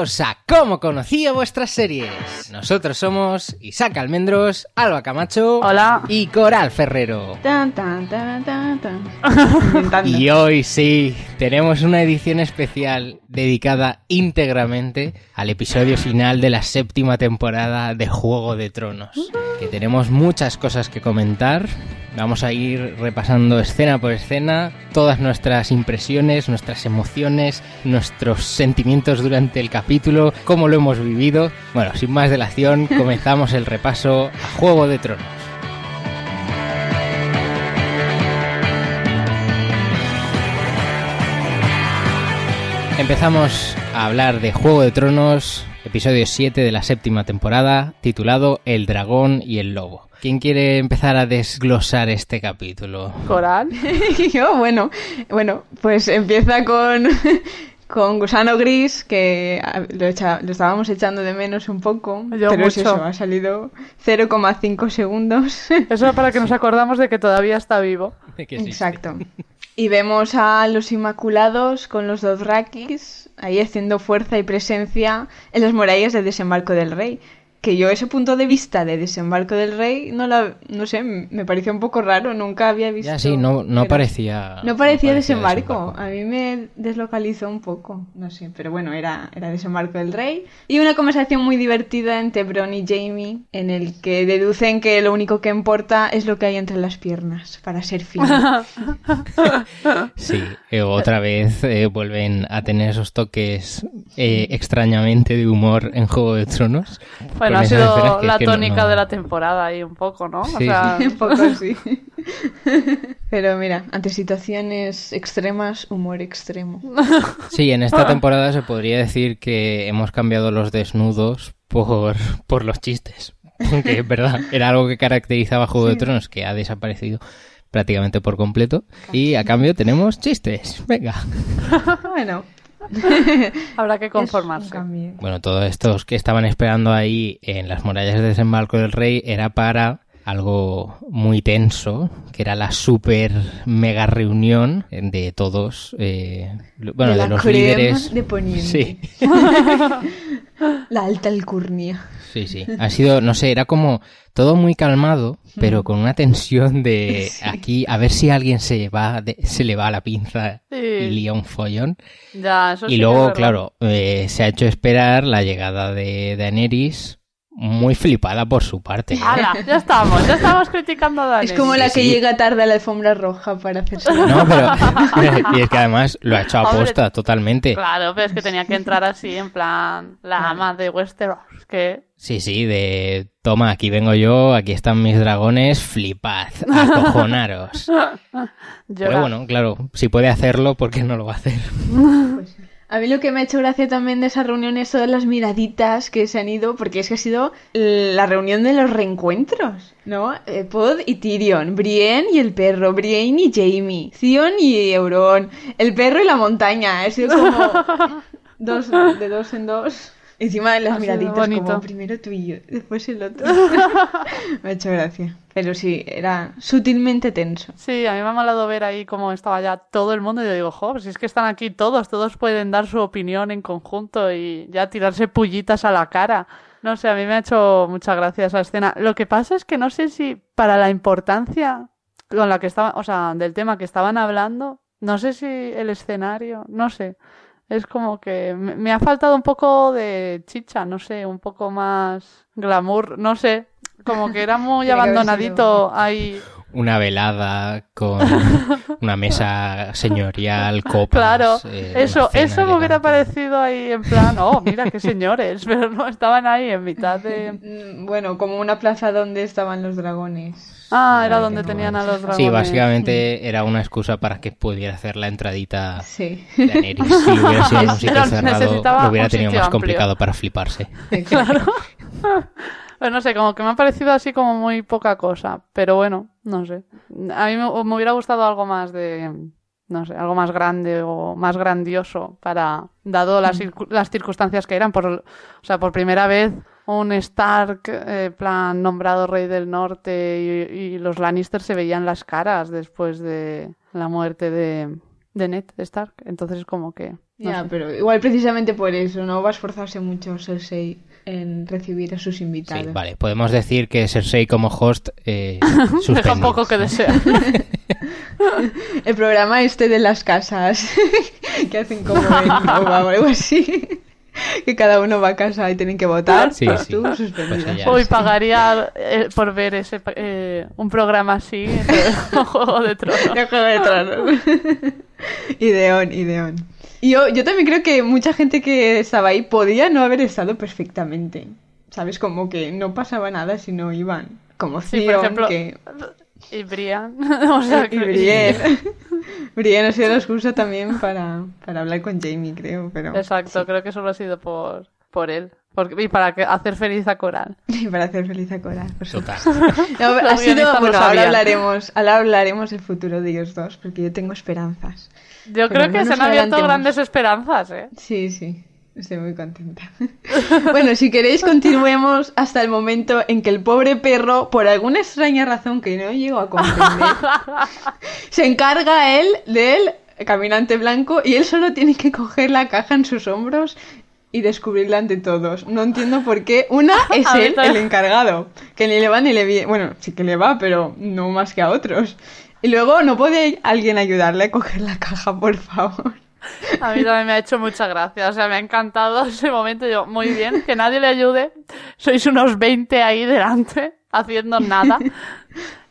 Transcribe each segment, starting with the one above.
bienvenidos a Cómo conocía vuestras series. Nosotros somos Isaac Almendros, Alba Camacho Hola. y Coral Ferrero. Tan, tan, tan, tan, tan. Inventando. Y hoy sí, tenemos una edición especial dedicada íntegramente al episodio final de la séptima temporada de Juego de Tronos. Que tenemos muchas cosas que comentar. Vamos a ir repasando escena por escena todas nuestras impresiones, nuestras emociones, nuestros sentimientos durante el capítulo, cómo lo hemos vivido. Bueno, sin más dilación, comenzamos el repaso a Juego de Tronos. Empezamos a hablar de Juego de Tronos, episodio 7 de la séptima temporada, titulado El dragón y el lobo. ¿Quién quiere empezar a desglosar este capítulo? Coral. Yo, bueno, bueno, pues empieza con, con Gusano Gris, que a- lo, echa- lo estábamos echando de menos un poco, Yo pero mucho. eso, ha salido 0,5 segundos. Eso es para que nos acordamos de que todavía está vivo. Exacto. Y vemos a los Inmaculados con los Dothrakis ahí haciendo fuerza y presencia en las murallas del desembarco del rey. Que yo ese punto de vista de desembarco del rey no la, no sé, me pareció un poco raro, nunca había visto. Ya sí, no, no parecía... No parecía desembarco. A mí me deslocalizó un poco, no sé, pero bueno, era, era desembarco del rey. Y una conversación muy divertida entre Bron y Jamie, en el que deducen que lo único que importa es lo que hay entre las piernas, para ser fino. Sí, eh, otra vez eh, vuelven a tener esos toques eh, extrañamente de humor en Juego de Tronos. Bueno, Con ha sido la no- tónica no- de la temporada ahí un poco, ¿no? Sí. O sea, un poco así. Pero mira, ante situaciones extremas, humor extremo. Sí, en esta temporada se podría decir que hemos cambiado los desnudos por, por los chistes. Porque es verdad, era algo que caracterizaba a Juego de Tronos, que ha desaparecido prácticamente por completo. Y a cambio tenemos chistes. Venga. Bueno, habrá que conformarse. Bueno, todos estos que estaban esperando ahí en las murallas de desembarco del rey era para algo muy tenso, que era la super mega reunión de todos, eh, bueno, de, la los crema líderes. de Poniente. Sí, La alta alcurnia. Sí, sí. Ha sido, no sé, era como todo muy calmado, pero con una tensión de Sí. aquí, a ver si a alguien se va, de- se le va la pinza Sí. y lía un follón. Ya, eso Y luego, claro, eh, se ha hecho esperar la llegada de Daenerys, muy flipada por su parte. ¿eh? ¡Hala! Ya estamos, ya estamos criticando a Dani. Es como la que sí. llega tarde a la alfombra roja para hacerse No, pero. y es que además lo ha hecho a posta totalmente. Claro, pero es que tenía que entrar así, en plan, la ama de Westeros, que... Sí, sí, de. Toma, aquí vengo yo, aquí están mis dragones, flipad, acojonaros. llora. Pero bueno, claro, si puede hacerlo, ¿por qué no lo va a hacer? A mí lo que me ha hecho gracia también de esa reunión es todas las miraditas que se han ido, porque es que ha sido la reunión de los reencuentros, ¿no? Eh, Pod y Tyrion, Brienne y el perro, Brienne y Jamie, Theon y Euron, el perro y la montaña, ha sido como dos, de dos en dos. Encima de las Ha miraditas, como primero tú y yo, después el otro. me ha hecho gracia. Pero sí, era sutilmente tenso. Sí, a mí me ha molado ver ahí cómo estaba ya todo el mundo y yo digo, jo, pues es que están aquí todos, todos pueden dar su opinión en conjunto y ya tirarse pullitas a la cara. No sé, a mí me ha hecho mucha gracia esa escena. Lo que pasa es que no sé si para la importancia con la que estaba, o sea, del tema que estaban hablando, no sé si el escenario, no sé. Es como que me ha faltado un poco de chicha, no sé, un poco más glamour, no sé. Como que era muy abandonadito ahí. una velada con una mesa señorial, copas. Claro, eh, eso, eso me hubiera parecido ahí en plan, oh, mira qué señores, pero no estaban ahí en mitad de... Mm, Bueno, como una plaza donde estaban los dragones. Ah, era donde tenían no a los dragones. Sí, básicamente era una excusa para que pudiera hacer la entradita Sí. de Daenerys. Si hubiera sido en un sitio Pero cerrado, necesitaba lo hubiera tenido más amplio. complicado para fliparse. Claro. Pues no sé, como que me ha parecido así como muy poca cosa. Pero bueno, no sé. A mí me, me hubiera gustado algo más de. No sé, algo más grande o más grandioso para. Dado las, circu- las circunstancias que eran. Por, o sea, por primera vez un Stark, eh, plan nombrado rey del norte y, y los Lannister se veían las caras después de la muerte de, de Ned Stark. Entonces, como que. no Ya, sé. pero igual precisamente por eso, no va a esforzarse mucho Cersei en recibir a sus invitados. Sí, vale. Podemos decir que Cersei como host eh, Deja un poco que desear. El programa este de las casas que hacen como Nova o algo así. Que cada uno va a casa y tienen que votar. Sí, sí. tú Pues Hoy sí. pagaría eh, por ver ese eh, un programa así de Juego de Tronos. De Juego de Tronos. ideón, ideón. Y Yo, yo también creo que mucha gente que estaba ahí podía no haber estado perfectamente. ¿Sabes? Como que no pasaba nada si no iban. Como Sí, por Theon, ejemplo, que... Y Brian. o sea, y que- Brienne ha sido la excusa también para, para hablar con Jamie, creo. Pero Exacto, creo que solo ha sido por, por él. Porque- y para que, hacer feliz a Coral. Y para hacer feliz a Cora, por Total. supuesto. No, Los ha sido, bueno, ahora hablaremos, ahora hablaremos del futuro de ellos dos, porque yo tengo esperanzas. Yo Pero creo no que se han abierto grandes esperanzas, ¿eh? Sí, sí, estoy muy contenta. bueno, si queréis continuemos hasta el momento en que el pobre perro, por alguna extraña razón que no llego a comprender, se encarga él del caminante blanco y él solo tiene que coger la caja en sus hombros y descubrirla ante todos. No entiendo por qué. Una es él, el encargado, que ni le va ni le viene. Bueno, sí que le va, pero no más que a otros. Y luego, ¿no puede alguien ayudarle a coger la caja, por favor? A mí también me ha hecho mucha gracia. O sea, me ha encantado ese momento. Yo, muy bien, que nadie le ayude. Sois unos 20 ahí delante, haciendo nada.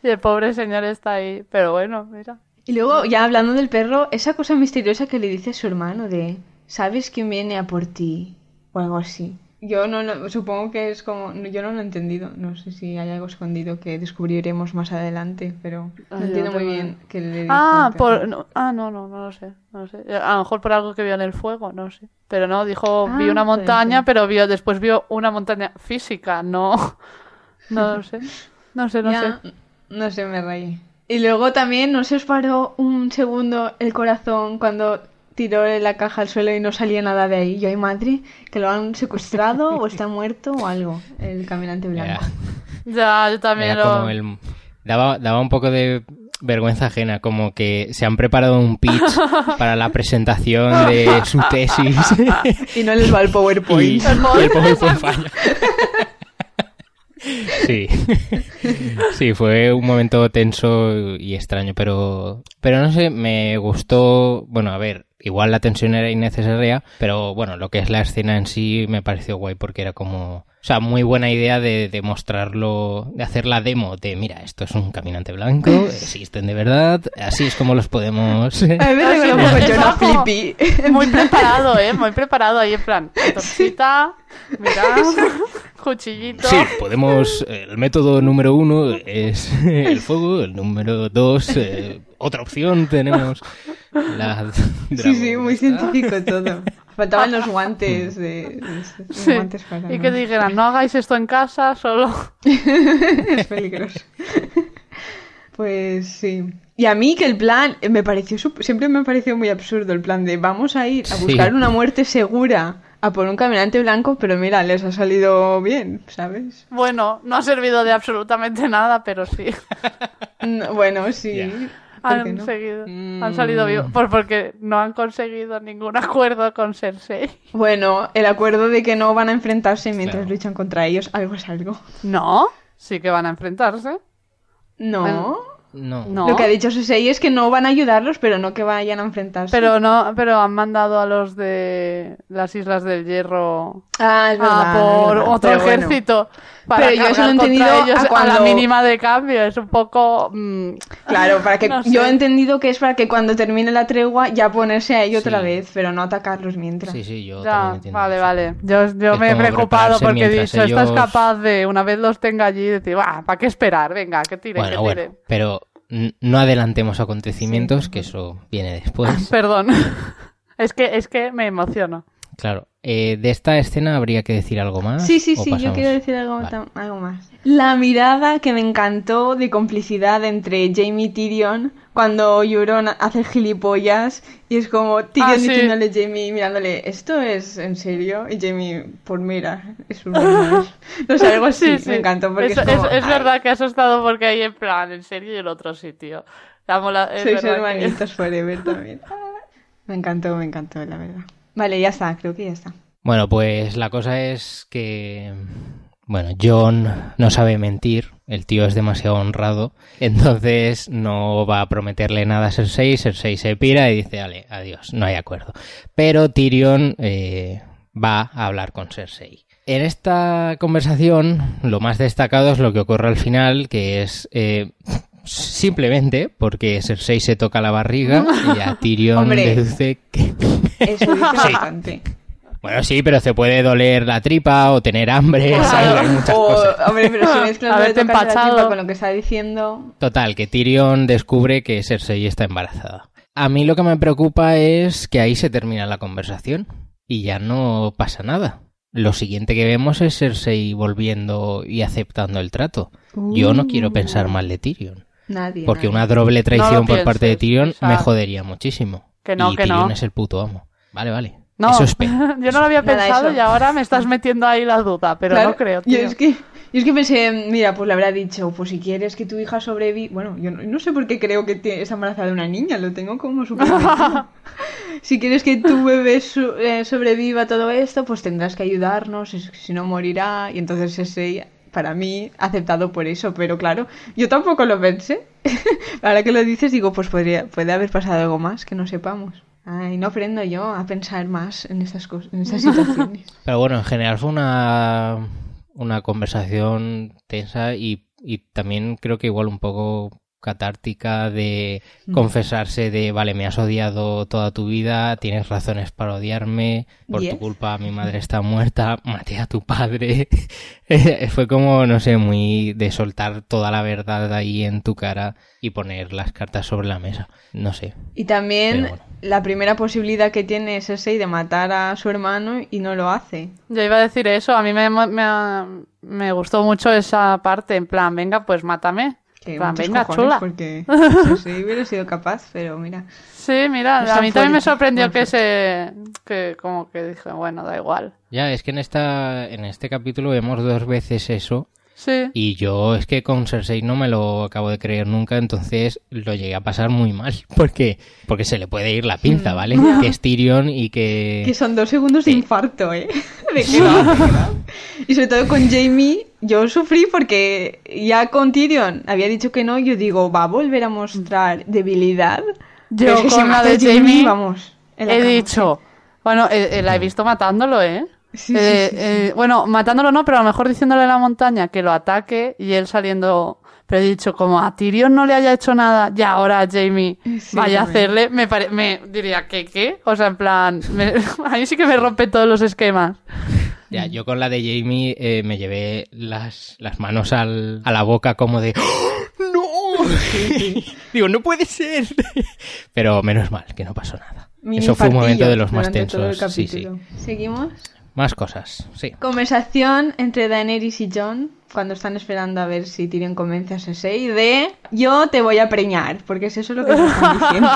Y el pobre señor está ahí. Pero bueno, mira. Y luego, ya hablando del perro, esa cosa misteriosa que le dice a su hermano de ¿sabes quién viene a por ti? o algo así. Yo no lo, supongo que es como, no, yo no lo he entendido, no sé si hay algo escondido que descubriremos más adelante, pero no Ay, yo entiendo muy bien qué le dijo Ah, por, no, ah, no, no, no lo sé, no lo sé. A lo mejor por algo que vio en el fuego, no sé. Pero no, dijo, Ah, vi una montaña, pero vio, después vio una montaña física, no, no lo sé. No sé, no Ya, sé. no sé, me reí. Y luego también, ¿no se os paró un segundo el corazón cuando tiró la caja al suelo y no salía nada de ahí? Yo, ay madre, que lo han secuestrado o está muerto o algo, el caminante blanco. Ya, yo también Era lo... como el... Daba, daba un poco de vergüenza ajena, como que se han preparado un pitch para la presentación de su tesis Y no les va el PowerPoint. y, y el PowerPoint falla. Sí. Sí, fue un momento tenso y extraño, pero pero no sé, me gustó, bueno, a ver, igual la tensión era innecesaria, pero bueno, lo que es la escena en sí me pareció guay porque era como, o sea, muy buena idea de, de mostrarlo, de hacer la demo de, mira, esto es un caminante blanco, existen de verdad, así es como los podemos... A mí me sí, un poco Jonah Flippy. Muy preparado, ¿eh? Muy preparado ahí en plan, torchita, mira, cuchillito. Sí, podemos. El método número uno es el fuego. El número dos, eh, otra opción tenemos la. Sí, sí, muy científico todo. Faltaban los guantes de... los Sí, guantes para Y que dijeran, no hagáis esto en casa, solo... es peligroso. Pues sí. Y a mí que el plan eh, me pareció siempre me ha parecido muy absurdo el plan de vamos a ir a Sí. buscar una muerte segura a por un caminante blanco, pero mira, les ha salido bien, ¿sabes? Bueno, no ha servido de absolutamente nada, pero sí. No, bueno, sí. ¿Por qué Han no? seguido, Mm. han salido vivos, por- porque no han conseguido ningún acuerdo con Cersei. Bueno, el acuerdo de que no van a enfrentarse mientras Claro. luchan contra ellos, algo es algo. No, sí que van a enfrentarse. No. No. No. Lo que ha dicho Cersei es que no van a ayudarlos, pero no que vayan a enfrentarse. Pero no, pero han mandado a los de las Islas del Hierro Ah, es verdad. a por es verdad. otro Pero bueno. Para Pero yo eso lo he entendido ellos a a la cuando- mínima de cambio. Es un poco. mm, Claro, para que No sé. yo he entendido que es para que cuando termine la tregua ya ponerse ahí otra Sí. vez, pero no atacarlos mientras. Sí, sí, yo Ya, entiendo vale, eso. vale. Yo, yo me he preocupado porque he dicho, estás capaz de, una vez los tenga allí, decir, va, ¿para qué esperar? Venga, que tire, Bueno, que tire. bueno, pero no adelantemos acontecimientos, que eso viene después. Perdón. es que, es que me emociono. Claro. Eh, de esta escena habría que decir algo más. Sí, sí, ¿O sí, yo quiero decir algo, Vale. tam- algo más. La mirada que me encantó de complicidad entre Jamie y Tyrion cuando Euron hace gilipollas y es como Tyrion Ah, sí. diciéndole a Jamie, mirándole, ¿esto es en serio? Y Jamie, por mira, es un normal". No sé, algo así, Sí, sí. me encantó porque es, es, como, es- es "Ay, verdad que has estado porque hay en plan, en serio, y el otro sitio. La mola- Sois verdad que- hermanitos forever también. Me encantó, me encantó, la verdad. Vale, ya está, creo que ya está. Bueno, pues la cosa es que. Bueno, John no sabe mentir, el tío es demasiado honrado, entonces no va a prometerle nada a Cersei, Cersei se pira y dice, vale, adiós, no hay acuerdo. Pero Tyrion eh, va a hablar con Cersei. En esta conversación, lo más destacado es lo que ocurre al final, que es eh, simplemente porque Cersei se toca la barriga y a Tyrion Hombre. deduce que... Eso dice bastante. Bueno, sí, pero se puede doler la tripa o tener hambre, ¿sabes? Hay muchas O, cosas. hombre, pero si mezclas lo de Haberte tocarse la empachado. tripa con lo que está diciendo, Total, que Tyrion descubre que Cersei está embarazada. A mí lo que me preocupa es que ahí se termina la conversación y ya no pasa nada. Lo siguiente que vemos es Cersei volviendo y aceptando el trato. Yo no quiero pensar mal de Tyrion, nadie. porque nadie. una doble traición No por parte de Tyrion o sea, me jodería muchísimo. que no, y que Tyrion no. es el puto amo. Vale, vale. No, Eso yo no lo había pensado eso. y ahora me estás metiendo ahí la duda, pero Claro, no creo, Yo tío. es, que, yo es que pensé, mira, pues le habrá dicho, pues si quieres que tu hija sobreviva. Bueno, yo no, no sé por qué creo que te- está embarazada de una niña, lo tengo como súper. Si quieres que tu bebé su- eh, sobreviva a todo esto, pues tendrás que ayudarnos, es- si no morirá. Y entonces ese, para mí, aceptado por eso. Pero claro, yo tampoco lo pensé. Ahora que lo dices, digo, pues podría, puede haber pasado algo más que no sepamos. Ay, no aprendo yo a pensar más en estas cosas, en estas situaciones. Pero bueno, en general fue una, una conversación tensa y, y también creo que igual un poco catártica de confesarse de, vale, me has odiado toda tu vida, tienes razones para odiarme, por Yes. tu culpa mi madre está muerta, maté a tu padre. Fue como, no sé, muy de soltar toda la verdad ahí en tu cara y poner las cartas sobre la mesa. No sé. Y también bueno. la primera posibilidad que tiene Cersei de matar a su hermano y no lo hace. Yo iba a decir eso, a mí me, me, me gustó mucho esa parte, en plan, venga, pues mátame. Que venga, cojones, chula. porque Cersei hubiera sido capaz, pero mira. Sí, mira, a mí también me sorprendió que se... que como que dije, bueno, da igual. Ya, es que en esta, en este capítulo vemos dos veces eso Sí. Y yo es que con Cersei no me lo acabo de creer nunca, entonces lo llegué a pasar muy mal. Porque, porque se le puede ir la pinza, ¿vale? Que es Tyrion y que... Que son dos segundos de infarto, ¿eh? De. Y sobre todo con Jamie, yo sufrí porque ya con Tyrion había dicho que no, yo digo, va a volver a mostrar debilidad. Yo Pero es que con la de Jamie, Jamie vamos. la He cama. dicho... Bueno, eh, eh, la he visto matándolo, ¿eh? Sí, Eh, sí, sí, sí. eh, bueno, matándolo no, pero a lo mejor diciéndole a la montaña que lo ataque y él saliendo... Pero he dicho, como a Tyrion no le haya hecho nada y ahora a Jamie Sí, vaya a hacerle, me, pare- me diría, ¿qué qué? O sea, en plan, me- a mí sí que me rompe todos los esquemas. Ya, yo con la de Jamie eh, me llevé las, las manos al, a la boca como de... ¡Oh, ¡No! Digo, no puede ser. Pero menos mal, que no pasó nada. Mini Eso fue un momento de los más tensos. Sí, sí. Seguimos. Más cosas, sí. Conversación entre Daenerys y John cuando están esperando a ver si Tyrion convence a Cersei de yo te voy a preñar, porque es eso lo que se están diciendo.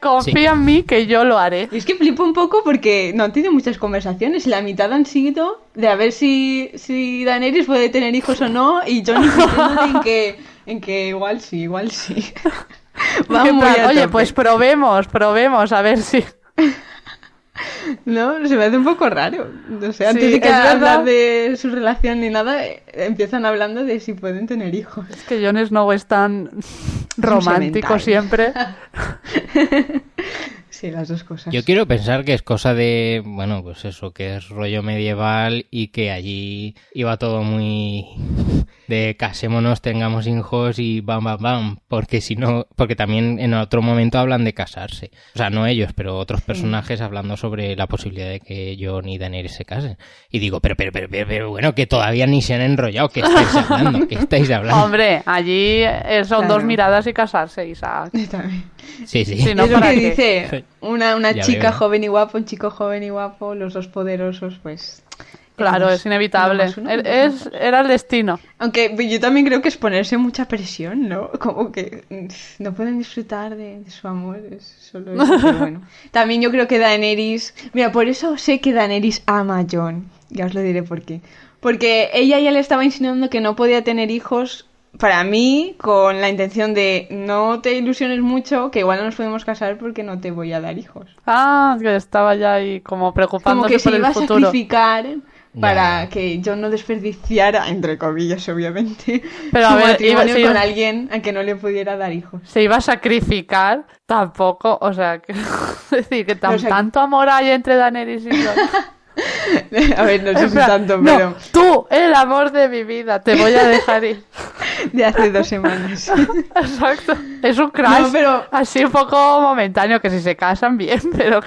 Confía en mí que yo lo haré. Y es que flipo un poco porque no han tenido muchas conversaciones y la mitad han sido de a ver si, si Daenerys puede tener hijos o no y John en que, en que igual sí, igual sí. A Oye, pues probemos, probemos, a ver si... No, se me hace un poco raro. O sea, antes Sí, de que hablar de su relación ni nada, eh, empiezan hablando de si pueden tener hijos. Es que Jon Snow es tan romántico siempre. Sí, las dos cosas. Yo quiero pensar que es cosa de, bueno, pues eso, que es rollo medieval y que allí iba todo muy de casémonos, tengamos hijos y bam, bam, bam, porque si no, porque también en otro momento hablan de casarse. O sea, no ellos, pero otros personajes hablando sobre la posibilidad de que Jon y Daenerys se casen. Y digo, pero, pero, pero, pero, pero, bueno, que todavía ni se han enrollado, ¿qué estáis hablando? ¿Qué estáis hablando? Hombre, allí eh, son Claro. dos miradas y casarse, Isaac. También. Sí, sí. Sí, no es lo para que qué. dice una, una Ya chica veo. joven y guapo, un chico joven y guapo, los dos poderosos, pues... Claro, es inevitable. uno, Es- era el destino. Aunque yo también creo que es ponerse mucha presión, ¿no? Como que mm, no pueden disfrutar de, de su amor, es solo eso, pero bueno. También yo creo que Daenerys... Mira, por eso sé que Daenerys ama a Jon. Ya os lo diré por qué. Porque ella ya le estaba insinuando que no podía tener hijos para mí con la intención de no te ilusiones mucho, que igual no nos podemos casar porque no te voy a dar hijos. Ah, que estaba ya ahí como Como preocupándose que se por iba el a futuro. sacrificar para que John no desperdiciara, entre comillas, obviamente, Pero, su a ver, matrimonio iba- con iba- alguien a que no le pudiera dar hijos. Se iba a sacrificar, tampoco, o sea, que, es decir, que tan- O sea, tanto amor hay entre Daenerys y Jon. a ver, no sé si tanto, no, pero tú, el amor de mi vida, te voy a dejar ir. de hace dos semanas. Exacto. Es un crash No, pero- así un poco momentáneo, que si se casan bien, pero.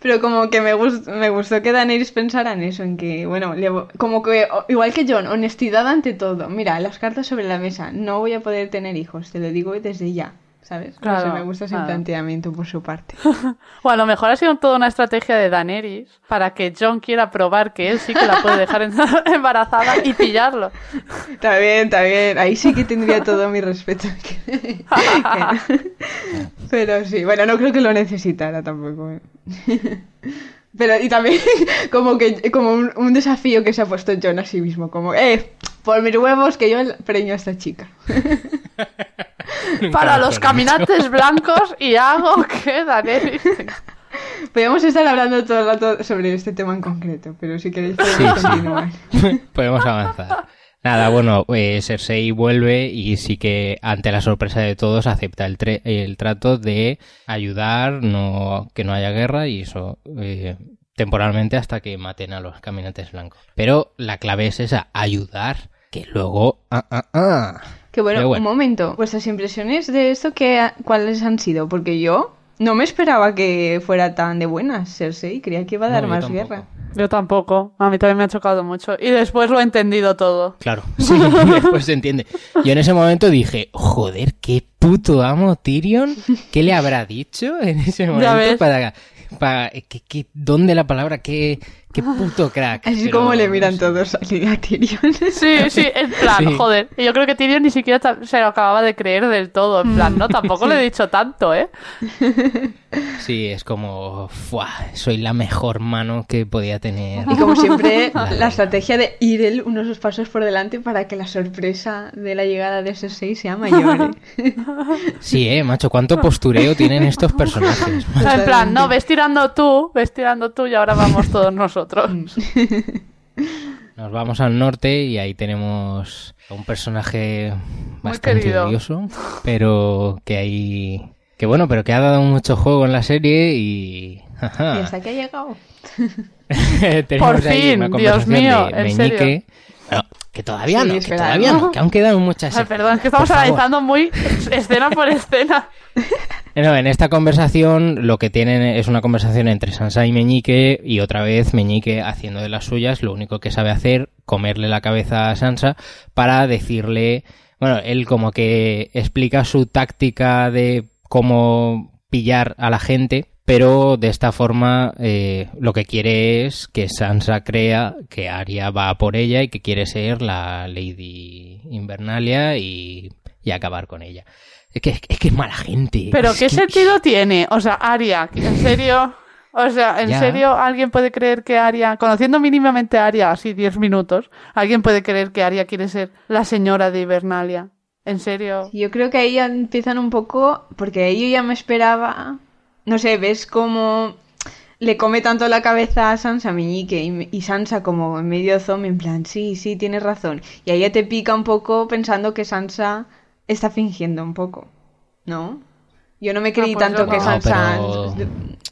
Pero como que me, gust- me gustó que Daenerys pensara en eso, en que, bueno, le- como que, igual que John, honestidad ante todo. Mira, las cartas sobre la mesa, no voy a poder tener hijos, te lo digo desde ya, ¿sabes? Claro, me gusta ese claro. planteamiento por su parte. O a lo mejor ha sido toda una estrategia de Daenerys para que John quiera probar que él sí que la puede dejar embarazada y pillarlo. Está bien, está bien. Ahí sí que tendría todo mi respeto. Pero sí, bueno, no creo que lo necesitara tampoco. ¿eh? Pero y también como que como un, un desafío que se ha puesto John a sí mismo, como, eh, por mis huevos que yo preño a esta chica. Para los caminantes blancos y hago que Daenerys... Podríamos estar hablando todo el rato sobre este tema en concreto, pero si queréis podemos Sí, sí. continuar. Podemos avanzar. Nada, bueno, eh, Cersei vuelve y sí que ante la sorpresa de todos acepta el, tre- el trato de ayudar, no que no haya guerra y eso eh, temporalmente hasta que maten a los caminantes blancos. Pero la clave es esa, ayudar, que luego... Ah, ah, ah. Que bueno, un momento. Vuestras impresiones de esto, que, ¿cuáles han sido? Porque yo no me esperaba que fuera tan de buenas Cersei. Creía que iba a dar No, más tampoco. guerra. Yo tampoco. A mí también me ha chocado mucho. Y después lo he entendido todo. Claro, sí, después se entiende. Yo en ese momento dije, joder, qué puto amo Tyrion, ¿qué le habrá dicho en ese momento para, para ¿qué, qué- dónde la palabra, qué, qué puto crack? Así Pero, como le miran todos a Tyrion. Sí, sí, en plan, Sí. joder. Y Yo creo que Tyrion ni siquiera se lo acababa de creer del todo. En plan, no, tampoco le he dicho tanto, ¿eh? Sí, es como, ¡fua! soy la mejor mano que podía tener. Y como siempre, la estrategia de ir él unos pasos por delante para que la sorpresa de la llegada de Cersei sea mayor. ¿eh? Sí, eh, macho, cuánto postureo tienen estos personajes. En plan, no, ves tirando tú, ves tirando tú y ahora vamos todos nosotros. Nos vamos al norte y ahí tenemos a un personaje bastante odioso, pero que hay... Que bueno, pero que ha dado mucho juego en la serie y... Y hasta que ha llegado. Tenemos Por ahí fin, una Dios mío, de en Meñique. serio. No, que todavía Sí, no, que todavía ¿no? no, que aún quedan muchas... Ay, perdón, es que estamos analizando muy escena por escena. En esta conversación lo que tienen es una conversación entre Sansa y Meñique y otra vez Meñique haciendo de las suyas, lo único que sabe hacer, comerle la cabeza a Sansa para decirle, bueno, él como que explica su táctica de cómo pillar a la gente, pero de esta forma eh, lo que quiere es que Sansa crea que Arya va por ella y que quiere ser la Lady Invernalia y acabar con ella. Es que, es que es mala gente. Pero Es ¿qué que- sentido tiene? O sea, Aria, ¿en serio? O sea, ¿en Ya. serio alguien puede creer que Aria, conociendo mínimamente a Aria, así 10 minutos, alguien puede creer que Aria quiere ser la señora de Hibernalia? ¿En serio? Yo creo que ahí ya empiezan un poco, porque ahí yo ya me esperaba, no sé, ves como le come tanto la cabeza a Sansa Meñique y, y Sansa como en medio zombie en plan, sí, sí, tienes razón. Y ahí ya te pica un poco pensando que Sansa está fingiendo un poco, ¿no? Yo no me creí pues tanto que no. Sansa No, pero-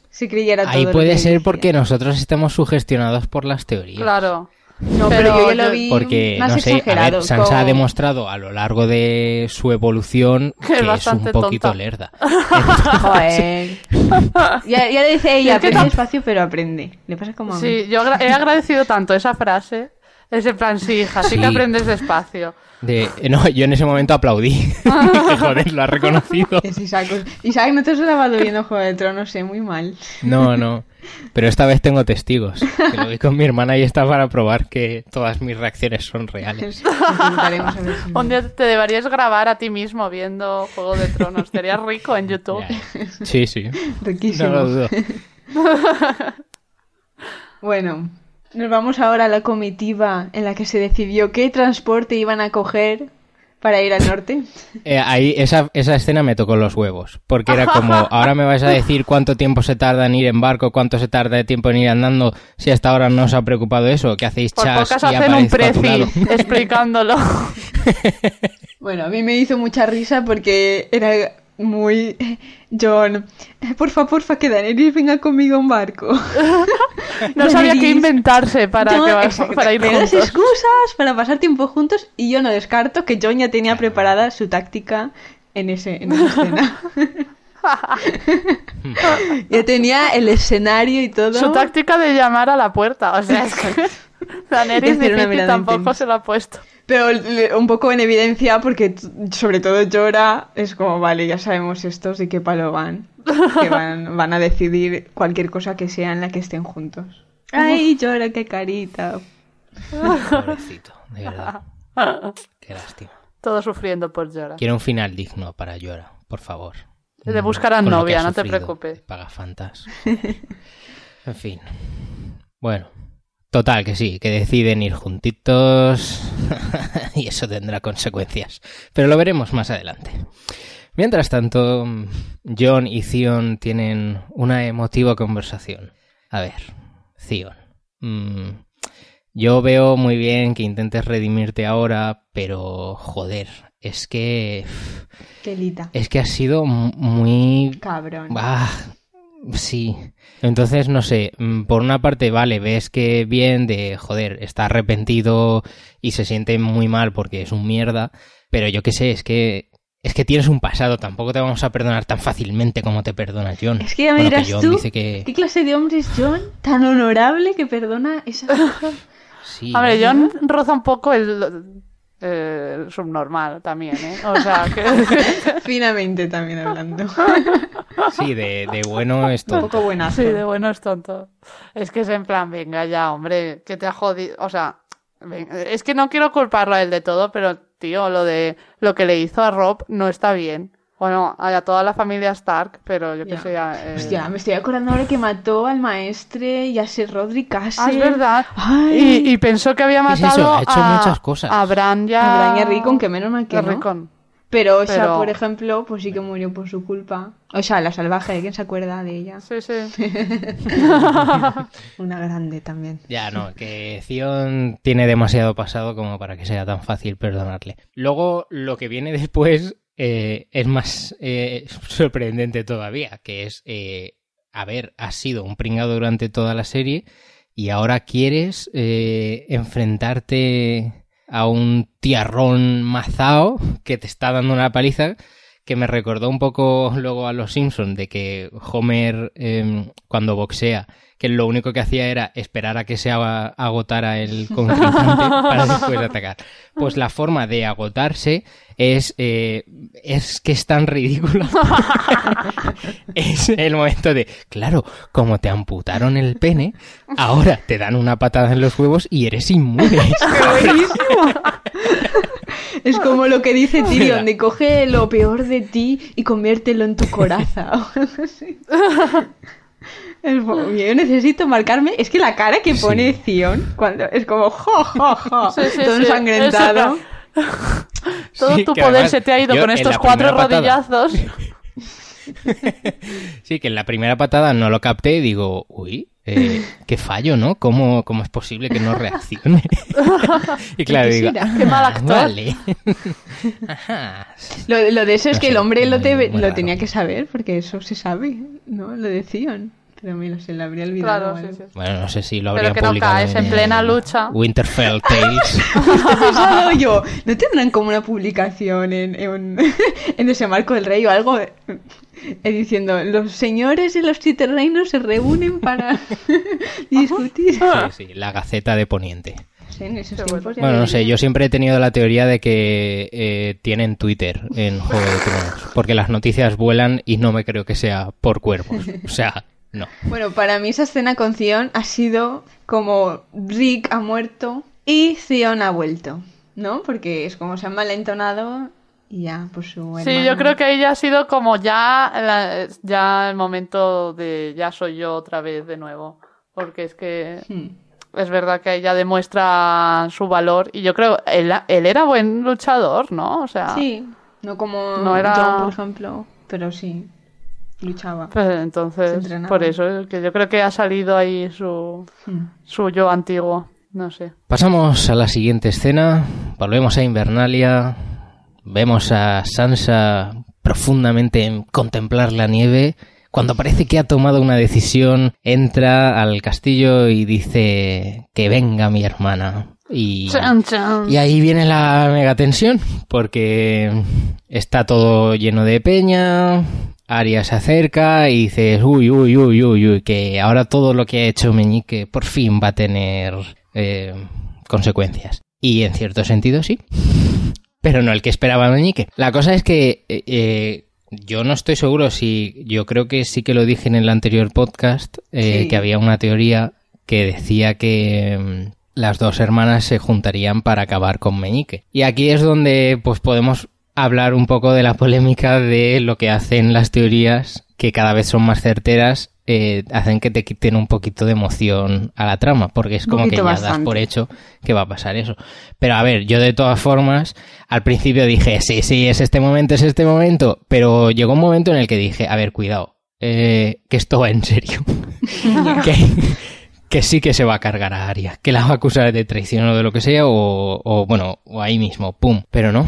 se creyera todo Ahí lo puede que ser decía. porque nosotros estamos sugestionados por las teorías. Claro. No, pero, Pero yo ya lo vi Porque, más no sé, a exagerado. ver, Sansa ha demostrado a lo largo de su evolución Que que, es es un poquito tonta. lerda. Joder. ya, ya le dice ella, Es que aprende despacio, pero aprende. Le pasa como a mí. Sí, yo he agradecido tanto esa frase. Es en plan, sí, hija, sí, Sí. que aprendes despacio. De, eh, no, yo en ese momento aplaudí. Joder, lo ha reconocido. Es Isaac. Isaac, no te has grabado viendo Juego de Tronos, sé, muy mal. No, no. Pero esta vez tengo testigos. Que lo vi con mi hermana y está para probar que todas mis reacciones son reales. Intentaremos a ver si- Un día te deberías grabar a ti mismo viendo Juego de Tronos. Serías rico en YouTube. Ya. Sí, sí. Riquísimo. No lo dudo. Bueno, nos vamos ahora a la comitiva en la que se decidió qué transporte iban a coger para ir al norte. Eh, ahí esa, esa escena me tocó los huevos, porque era como, ahora me vais a decir cuánto tiempo se tarda en ir en barco, cuánto se tarda de tiempo en ir andando, si hasta ahora no os ha preocupado eso, que hacéis Por chas pocas y hacen un prefil explicándolo. Bueno, a mí me hizo mucha risa porque era muy... John, porfa, porfa, que Daenerys venga conmigo a un barco. No sabía qué inventarse para, John, que va- exacto, para ir juntos. excusas para pasar tiempo juntos y yo no descarto que John ya tenía preparada su táctica en, ese, en esa escena. ya tenía el escenario y todo. Su táctica de llamar a la puerta. O sea, es que Daenerys difícil tampoco se lo ha puesto. Pero le- un poco en evidencia porque sobre todo Llora es como, vale, ya sabemos estos de qué palo van. Que van, van a decidir cualquier cosa que sea en la que estén juntos. Ay, Llora, qué carita. Pobrecito, de verdad. Qué lástima. Todo sufriendo por Jorah. Quiero un final digno para Llora, por favor. Le buscarán lo que novia, no te preocupes. de Pagafantas. En fin. Bueno. Total, que sí, que deciden ir juntitos y eso tendrá consecuencias. Pero lo veremos más adelante. Mientras tanto, John y Theon tienen una emotiva conversación. A ver, Theon. mm, yo veo muy bien que intentes redimirte ahora, pero joder, es que... Quelita. Es que ha sido muy Cabrón. Ah, sí. Entonces, no sé, mm, por una parte, vale, ves que bien de, joder, está arrepentido y se siente muy mal porque es un mierda, pero yo qué sé, es que es que tienes un pasado, tampoco te vamos a perdonar tan fácilmente como te perdona John. Es que ya me Bueno, dirás John tú, dice que ¿qué clase de hombre es John? Tan honorable que perdona esa... sí. A ver, John roza un poco el, eh, subnormal también, ¿eh? O sea, que... Finamente también hablando. Sí, de, de bueno es Un todo. poco buenazo. Sí, de bueno es tonto. Es que es en plan, venga ya, hombre, que te ha jodido. O sea, ven- es que no quiero culparlo a él de todo, pero tío, lo de lo que le hizo a Rob no está bien. Bueno, a toda la familia Stark, pero yo qué Ya. sé. ya, eh, Hostia, me estoy acordando ahora que mató al maestre y a Sir Rodri casi. Ah, es verdad. Ay. Y, y pensó que había ¿Qué es matado eso? Ha hecho a, muchas cosas. a Bran ya... A Bran y a Rickon, que menos mal que a no. Rickon. Pero esa, Pero- por ejemplo, pues sí que murió por su culpa. O sea, la salvaje, ¿quién se acuerda de ella? Sí, sí. Una grande también. Ya, no, que Zion tiene demasiado pasado como para que sea tan fácil perdonarle. Luego, lo que viene después eh, es más eh, sorprendente todavía, que es, eh, sido un pringado durante toda la serie y ahora quieres eh, enfrentarte a un tiarrón mazao que te está dando una paliza que me recordó un poco luego a los Simpsons de que Homer eh, cuando boxea que lo único que hacía era esperar a que se agotara el contrincante para después atacar. Pues la forma de agotarse es, eh, es que es tan ridículo. es el momento de, claro, como te amputaron el pene, ahora te dan una patada en los huevos y eres inmune. buenísimo! Es como lo que dice Tyrion, de coge lo peor de ti y conviértelo en tu coraza. Yo necesito marcarme. Es que la cara que pone Sí. Cuando es como jo, jo, jo, Sí, sí, todo sí. ensangrentado. Todo tu poder además, se te ha ido yo con estos cuatro rodillazos. sí, que en la primera patada no lo capté y digo, uy, eh, qué fallo, ¿no? ¿Cómo, ¿Cómo es posible que no reaccione? y claro, ¿Qué digo? Qué mal "Ah, actor". Vale. Lo, lo de eso es No que sé, el hombre lo, te- lo tenía que saber, porque eso se sabe, ¿no? Lo decían. Pero se le habría olvidado. Claro, sí, sí. Bueno, no sé si lo Pero habrían que no publicado caes en plena lucha. Winterfell Tales. Pensado yo, ¿no tendrán como una publicación en, en, en ese marco del rey o algo? eh, diciendo, los señores de los siete reinos se reúnen para discutir. Sí, sí, la Gaceta de Poniente. Sí, en esos Bueno, no sé, yo siempre he tenido la teoría de que eh, tienen Twitter en Juego de Tronos, porque las noticias vuelan y no me creo que sea por cuervos. O sea, no. Bueno, para mí esa escena con Theon ha sido como Rick ha muerto y Theon ha vuelto, ¿no? Porque es como se han malentonado y ya, por su Sí, yo creo que ahí ya ha sido como ya, la- ya el momento de ya soy yo otra vez de nuevo. Porque es que Hmm. es verdad que ella demuestra su valor y yo creo, él, él era buen luchador, ¿no? O sea, Sí, no como No era- por ejemplo, pero sí, luchaba. pues entonces, por eso, que yo creo que ha salido ahí su, Hmm. su yo antiguo, no sé. Pasamos a la siguiente escena, volvemos a Invernalia, vemos a Sansa profundamente en contemplar la nieve. Cuando parece que ha tomado una decisión, entra al castillo y dice que venga mi hermana. Y, y ahí viene la megatensión, porque está todo lleno de peña, Arya se acerca y dices, uy, uy, uy, uy, uy, que ahora todo lo que ha hecho Meñique por fin va a tener eh, consecuencias. Y en cierto sentido sí, pero no el que esperaba Meñique. La cosa es que eh, eh, yo no estoy seguro si, yo creo que sí que lo dije en el anterior podcast, eh, Sí. que había una teoría que decía que mm, las dos hermanas se juntarían para acabar con Meñique. Y aquí es donde pues podemos hablar un poco de la polémica de lo que hacen las teorías que cada vez son más certeras eh, hacen que te quiten un poquito de emoción a la trama, porque es como que ya das por hecho que va a pasar eso. Pero a ver, yo de todas formas, al principio dije, sí, sí, es este momento, es este momento, pero llegó un momento en el que dije, a ver, cuidado, eh, que esto va en serio. que, que sí que se va a cargar a Aria, que la va a acusar de traición o de lo que sea, o, o, bueno, o ahí mismo, pum. Pero no.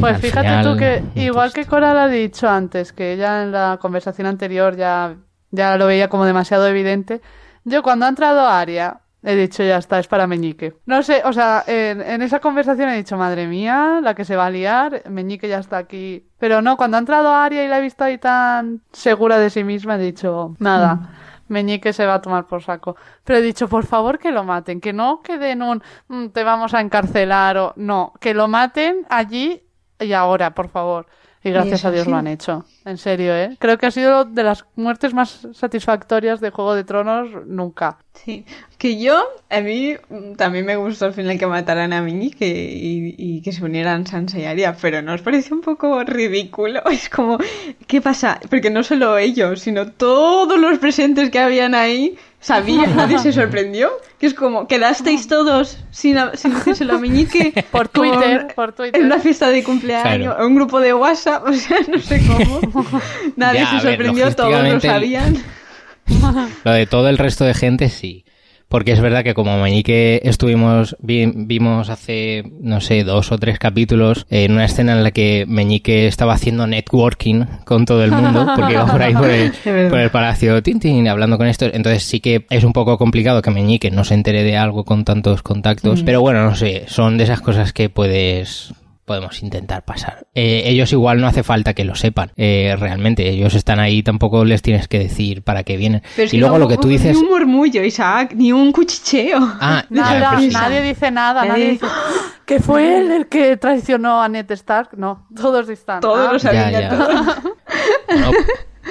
Pues Al fíjate final, tú que, igual que. Coral ha dicho antes, que ella en la conversación anterior ya, ya lo veía como demasiado evidente, yo cuando ha entrado Aria he dicho ya está, es para Meñique. No sé, o sea, en, en esa conversación he dicho, madre mía, la que se va a liar, Meñique ya está aquí. Pero no, cuando ha entrado Aria y la he visto ahí tan segura de sí misma, he dicho, nada. Meñique se va a tomar por saco. Pero he dicho, por favor que lo maten, que no queden un "Mm, te vamos a encarcelar o no, que lo maten allí y ahora, por favor. Y gracias a Dios sí. lo han hecho. En serio, ¿eh? Creo que ha sido de las muertes más satisfactorias de Juego de Tronos nunca. Sí, que yo, a mí mm, también me gustó al final que mataran a Mini que, y, y que se unieran Sansa y Arya, pero ¿no os parece un poco ridículo? Es como, ¿qué pasa? Porque no solo ellos, sino todos los presentes que habían ahí sabían, nadie se sorprendió. Que es como, quedasteis todos sin, a- sin decírselo a Meñique Por con- Twitter, por Twitter. En una fiesta de cumpleaños, Claro. un grupo de WhatsApp, o sea, no sé cómo. Nadie Ya, se ver, sorprendió, todos lo sabían. Lo de todo el resto de gente, sí. Porque es verdad que como Meñique estuvimos, vi- vimos hace, no sé, dos o tres capítulos, eh, en una escena en la que Meñique estaba haciendo networking con todo el mundo, porque iba por ahí por el, por el palacio Tintin hablando con esto. Entonces sí que es un poco complicado que Meñique no se entere de algo con tantos contactos. Pero bueno, no sé, son de esas cosas que puedes podemos intentar pasar. Eh, ellos igual no hace falta que lo sepan, eh, realmente. Ellos están ahí, tampoco les tienes que decir para qué vienen. Pero es y que luego no lo que tú dices... Ni un murmullo, Isaac, ni un cuchicheo. Ah, Nada, sí. nadie dice nada, Nadie nadie dice- "¡Ah! que fue él el que traicionó a Ned Stark. No, todos están. Todos "Ah, lo sabían ya, ya, todos.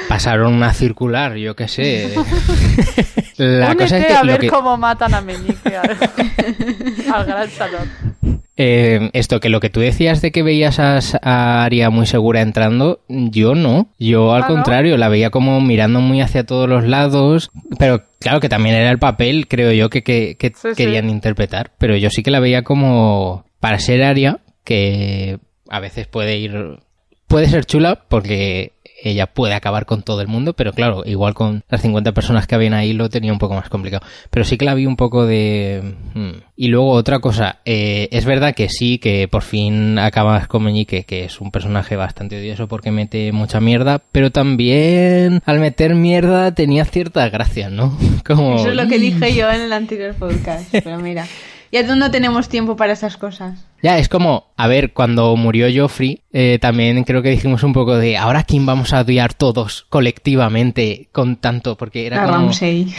Pasaron una circular, yo qué sé. La únete cosa es que, a ver que- cómo matan a Meñique al, al gran salón. Eh, esto que lo que tú decías de que veías a, a Aria muy segura entrando, yo no. Yo al ¿Ah, no? contrario, la veía como mirando muy hacia todos los lados. Pero claro que también era el papel, creo yo, que, que- que Sí, sí. querían interpretar. Pero yo sí que la veía como para ser Aria, que a veces puede ir... Puede ser chula porque ella puede acabar con todo el mundo, pero claro, igual con las 50 personas que habían ahí lo tenía un poco más complicado. Pero sí que la vi un poco de... hmm. Y luego otra cosa, eh, es verdad que sí, que por fin acabas con Meñique, que es un personaje bastante odioso porque mete mucha mierda, pero también al meter mierda tenía cierta gracia, ¿no? Como... Eso es lo que dije yo en el anterior podcast. Pero mira, ya no tenemos tiempo para esas cosas. Ya, es como, a ver, cuando murió Joffrey, eh, también creo que dijimos un poco de, ¿ahora quién vamos a odiar todos colectivamente con tanto? Porque era A como... Ramsay.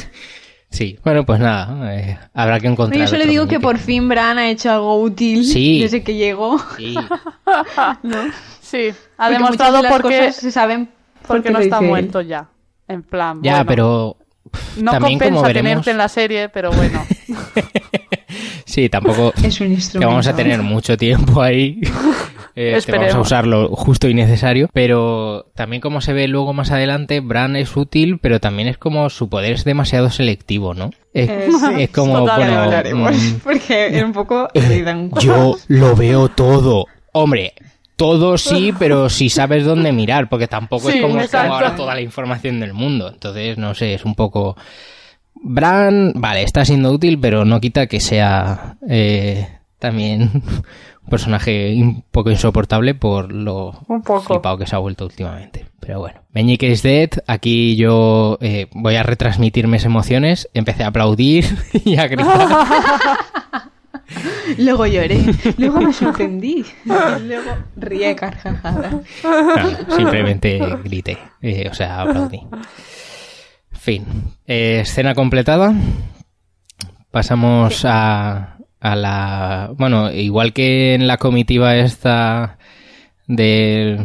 sí, bueno, pues nada, eh, habrá que encontrar Yo solo digo que por fin Bran ha hecho algo útil Sí. desde que llegó. Sí, ¿no? Sí, ha Porque demostrado de las por qué, cosas se saben por qué porque no está muerto ya. En plan, ya, bueno, pero... no también como compensa veremos- tenerte en la serie, pero bueno. Sí, tampoco... Es un que instrumento. vamos a tener mucho tiempo ahí. Eh, que vamos a usarlo justo y necesario. Pero también como se ve luego más adelante, Bran es útil, pero también es como su poder es demasiado selectivo, ¿no? Es, Eh, sí. es como, bueno, hablaremos. mm, Porque un poco... eh, yo lo veo todo. Hombre, todo sí, pero si sabes dónde mirar, porque tampoco Sí, es como tengo ahora toda la información del mundo. Entonces, no sé, es un poco... Bran, vale, está siendo útil, pero no quita que sea eh, también un personaje un poco insoportable por lo Un poco. flipado que se ha vuelto últimamente. Pero bueno, Meñique is dead. Aquí yo eh, voy a retransmitir mis emociones. Empecé a aplaudir y a gritar. Luego lloré, luego me sorprendí, luego ríe carcajadas. No, simplemente grité, eh, o sea, aplaudí. Fin. Eh, escena completada. Pasamos a, a la... Bueno, igual que en la comitiva esta de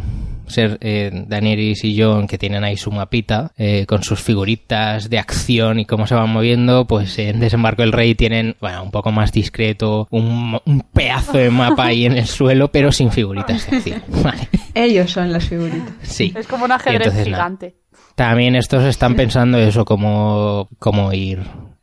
ser eh, Daenerys y Jon que tienen ahí su mapita eh, con sus figuritas de acción y cómo se van moviendo pues en Desembarco del Rey tienen bueno un poco más discreto un, un pedazo de mapa ahí en el suelo pero sin figuritas de acción vale Ellos son las figuritas. sí Es como un ajedrez entonces, gigante. también estos están pensando eso, cómo, cómo ir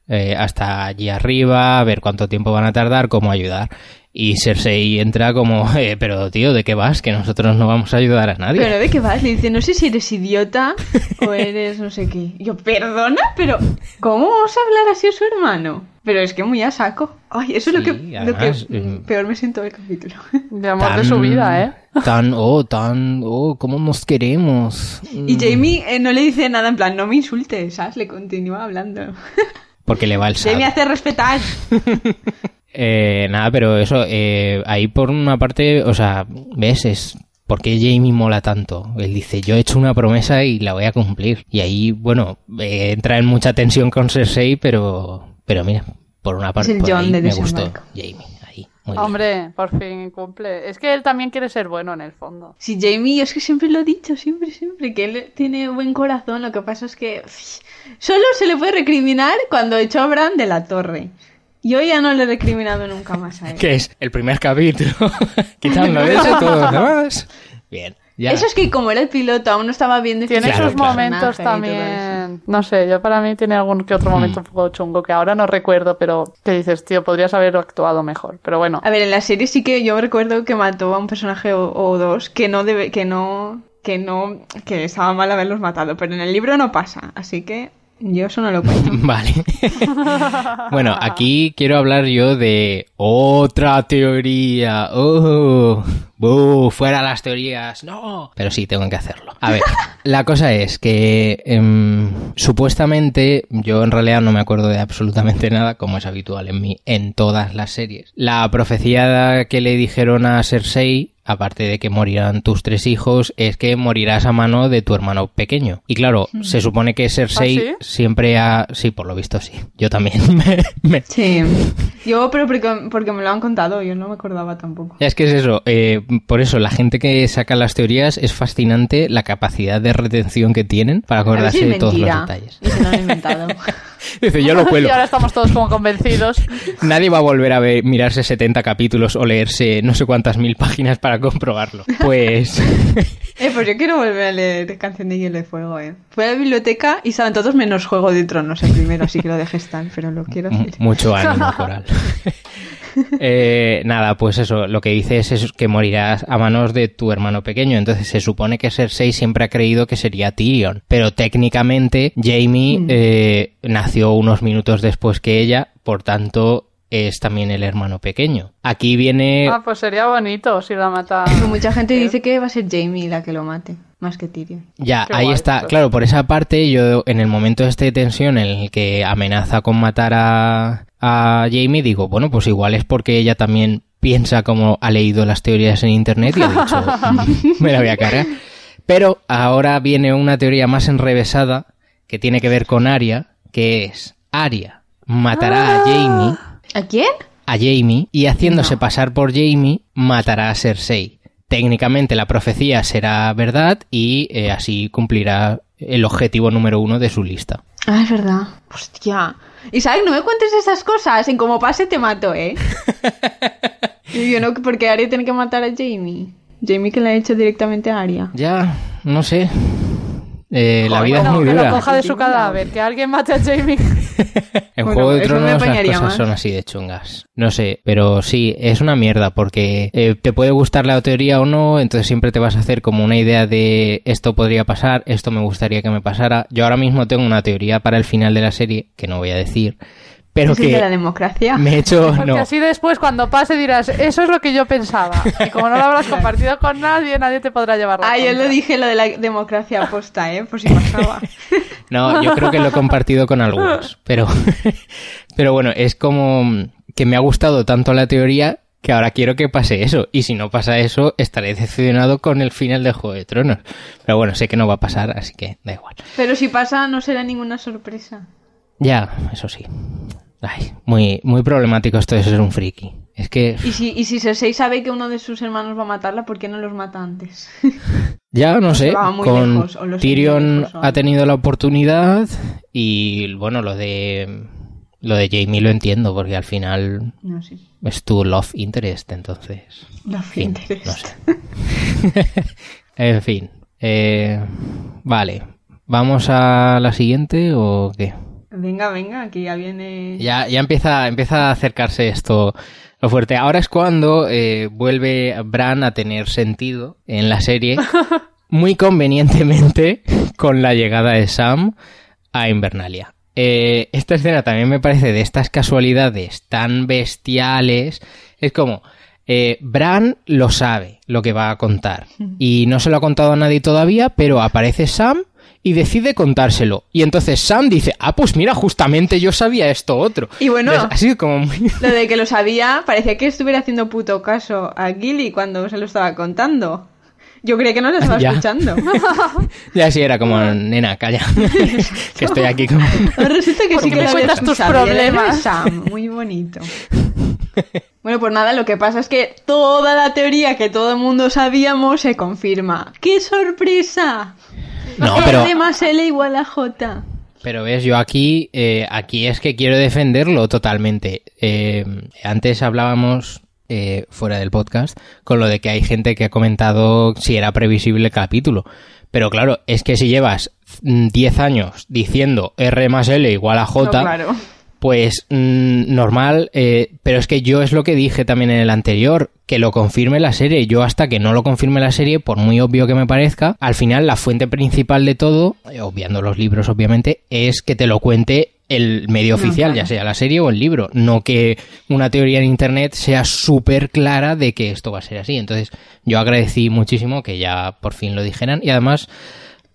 eh, hasta allí arriba, a ver cuánto tiempo van a tardar, cómo ayudar. Y Cersei entra como, eh, pero tío, ¿de qué vas? Que nosotros no vamos a ayudar a nadie. Pero ¿de qué vas? Le dice, no sé si eres idiota o eres no sé qué. Yo, perdona, pero ¿cómo vamos a hablar así a su hermano? Pero es que muy a saco. Ay, eso es lo Sí, que, lo además, que peor me siento del capítulo. De amor de su vida, ¿eh? Tan, oh, tan, oh, cómo nos queremos. Y Mm, Jamie eh, no le dice nada en plan, no me insultes, ¿sabes? Le continúa hablando. Porque le va el Jamie sable. hace respetar. Eh, nada, pero eso, eh, ahí por una parte, o sea, ves, es porque Jamie mola tanto. Él dice, yo he hecho una promesa y la voy a cumplir. Y ahí, bueno, eh, entra en mucha tensión con Cersei, pero, pero mira, por una parte, por ahí me gustó. Jamie. Bien. Hombre, por fin cumple. Es que él también quiere ser bueno en el fondo. Sí, Jamie, es que siempre lo he dicho, siempre, siempre, que él tiene buen corazón. Lo que pasa es que uff, solo se le puede recriminar cuando echó a Bran de la torre. Yo ya no le he recriminado nunca más a él. Que es el primer capítulo, quitando eso, todos los demás. Bien, ya. Eso es que como era el piloto, aún no estaba bien definido. Tiene Claro, sus claro. momentos también. No sé, yo para mí tiene algún que otro momento un poco chungo que ahora no recuerdo, pero que dices, tío, podrías haber actuado mejor. Pero bueno, A ver, en la serie sí que yo recuerdo que mató a un personaje o, o dos que no debe, que no, que no, que estaba mal haberlos matado, pero en el libro no pasa, así que yo eso no lo cuento. Vale. bueno, aquí quiero hablar yo de otra teoría. Oh, ¡Bu! fuera las teorías. No. Pero sí, tengo que hacerlo. A ver, la cosa es que em, supuestamente yo en realidad no me acuerdo de absolutamente nada, como es habitual en mí en todas las series. La profecía que le dijeron a Cersei aparte de que morirán tus tres hijos, es que morirás a mano de tu hermano pequeño. Y claro, se supone que Cersei ¿Ah, sí? siempre ha... Sí, por lo visto sí. Yo también me- me, Sí. Yo, pero porque, porque me lo han contado, yo no me acordaba tampoco. Es que es eso, eh, por eso la gente que saca las teorías es fascinante la capacidad de retención que tienen para acordarse si de todos los detalles. Y se lo han inventado. Dice, yo lo y cuelo. ahora estamos todos como convencidos. Nadie va a volver a ver, mirarse 70 capítulos o leerse no sé cuántas mil páginas para comprobarlo. Pues... eh, pues yo quiero volver a leer Canción de Hielo y Fuego, eh. Fui a la biblioteca y saben todos menos Juego de Tronos el primero, así que lo dejé estar, pero lo quiero m- hacer. mucho ánimo, Coral. Eh, nada, pues eso, lo que dices es que morirás a manos de tu hermano pequeño. Entonces se supone que Cersei siempre ha creído que sería Tyrion. Pero técnicamente Jamie Mm. eh, nació unos minutos después que ella, por tanto es también el hermano pequeño. Aquí viene... Ah, pues sería bonito si la mata. Mucha gente dice que va a ser Jamie la que lo mate, más que Tyrion. Ya, Qué ahí guay, está. pues. Claro, por esa parte, yo en el momento este de tensión en el que amenaza con matar a, a Jamie, digo, bueno, pues igual es porque ella también piensa como ha leído las teorías en internet y ha dicho, "Mm, me la voy a cargar. Pero ahora viene una teoría más enrevesada que tiene que ver con Arya, que es Arya matará a Jamie, ¿A quién? a Jamie y haciéndose pasar por Jamie matará a Cersei. Técnicamente la profecía será verdad y eh, así cumplirá el objetivo número uno de su lista. Ah, es verdad. Hostia. Isaac, no me cuentes esas cosas. En como pase te mato, ¿eh? y yo no, porque Arya tiene que matar a Jamie. Jamie que le ha hecho directamente a Arya. Ya, no sé. Eh, la vida es muy que lo dura. coja de su cadáver, que alguien mate a Jamie. En Bueno, Juego de Tronos las cosas más. son así de chungas. No sé, pero sí, es una mierda porque eh, te puede gustar la teoría o no, entonces siempre te vas a hacer como una idea de esto podría pasar, esto me gustaría que me pasara. Yo ahora mismo tengo una teoría para el final de la serie, que no voy a decir, pero el de la que democracia. me he hecho... Porque No, así después, cuando pase, dirás, eso es lo que yo pensaba. Y como no lo habrás compartido con nadie, nadie te podrá llevar la Ah, yo lo dije lo de la democracia aposta, ¿eh? Por si pasaba. No, yo creo que lo he compartido con algunos, pero, pero bueno, es como que me ha gustado tanto la teoría que ahora quiero que pase eso, y si no pasa eso, estaré decepcionado con el final de Juego de Tronos. Pero bueno, sé que no va a pasar, así que da igual. Pero si pasa, no será ninguna sorpresa. Ya, eso sí. Ay, muy, muy problemático esto de ser un friki. Es que Y si, y si Cersei sabe que uno de sus hermanos va a matarla, ¿por qué no los mata antes? ya no sé, con lejos, Tyrion lejos, ha tenido la oportunidad y bueno, lo de lo de Jamie lo entiendo porque al final No es tu love interest, entonces. Fin, no sé. en fin. eh, vale. ¿Vamos a la siguiente o qué? Venga, venga, que ya viene. Ya, ya empieza, empieza a acercarse esto lo fuerte. Ahora es cuando eh, vuelve Bran a tener sentido en la serie, muy convenientemente con la llegada de Sam a Invernalia. Eh, esta escena también me parece de estas casualidades tan bestiales. Es como, eh, Bran lo sabe lo que va a contar y no se lo ha contado a nadie todavía, pero aparece Sam y decide contárselo. Y entonces Sam dice, ah, pues mira, justamente yo sabía esto otro. Y bueno- Entonces, sido como muy... Lo de que lo sabía, parecía que estuviera haciendo puto caso a Gilly cuando se lo estaba contando. Yo creía que no lo estaba Ya. escuchando. ya sí, era como, nena, calla, que estoy aquí. Ahora resulta que ¿Por sí que me cuentas tus problemas? Sam, muy bonito. Bueno, pues nada, lo que pasa es que toda la teoría que todo el mundo sabíamos se confirma. ¡Qué sorpresa! No, pero... L más L igual a J. Pero ves, yo aquí, eh, aquí es que quiero defenderlo totalmente. Eh, antes hablábamos eh, fuera del podcast con lo de que hay gente que ha comentado si era previsible el capítulo. Pero claro, es que si llevas mm, 10 años diciendo R más L igual a J, No, claro. Pues mm, normal, eh, pero es que yo es lo que dije también en el anterior, que lo confirme la serie. Yo hasta que no lo confirme la serie, por muy obvio que me parezca, al final la fuente principal de todo, eh, obviando los libros obviamente, es que te lo cuente el medio No, oficial, claro. ya sea la serie o el libro, no que una teoría en internet sea súper clara de que esto va a ser así. Entonces yo agradecí muchísimo que ya por fin lo dijeran y además...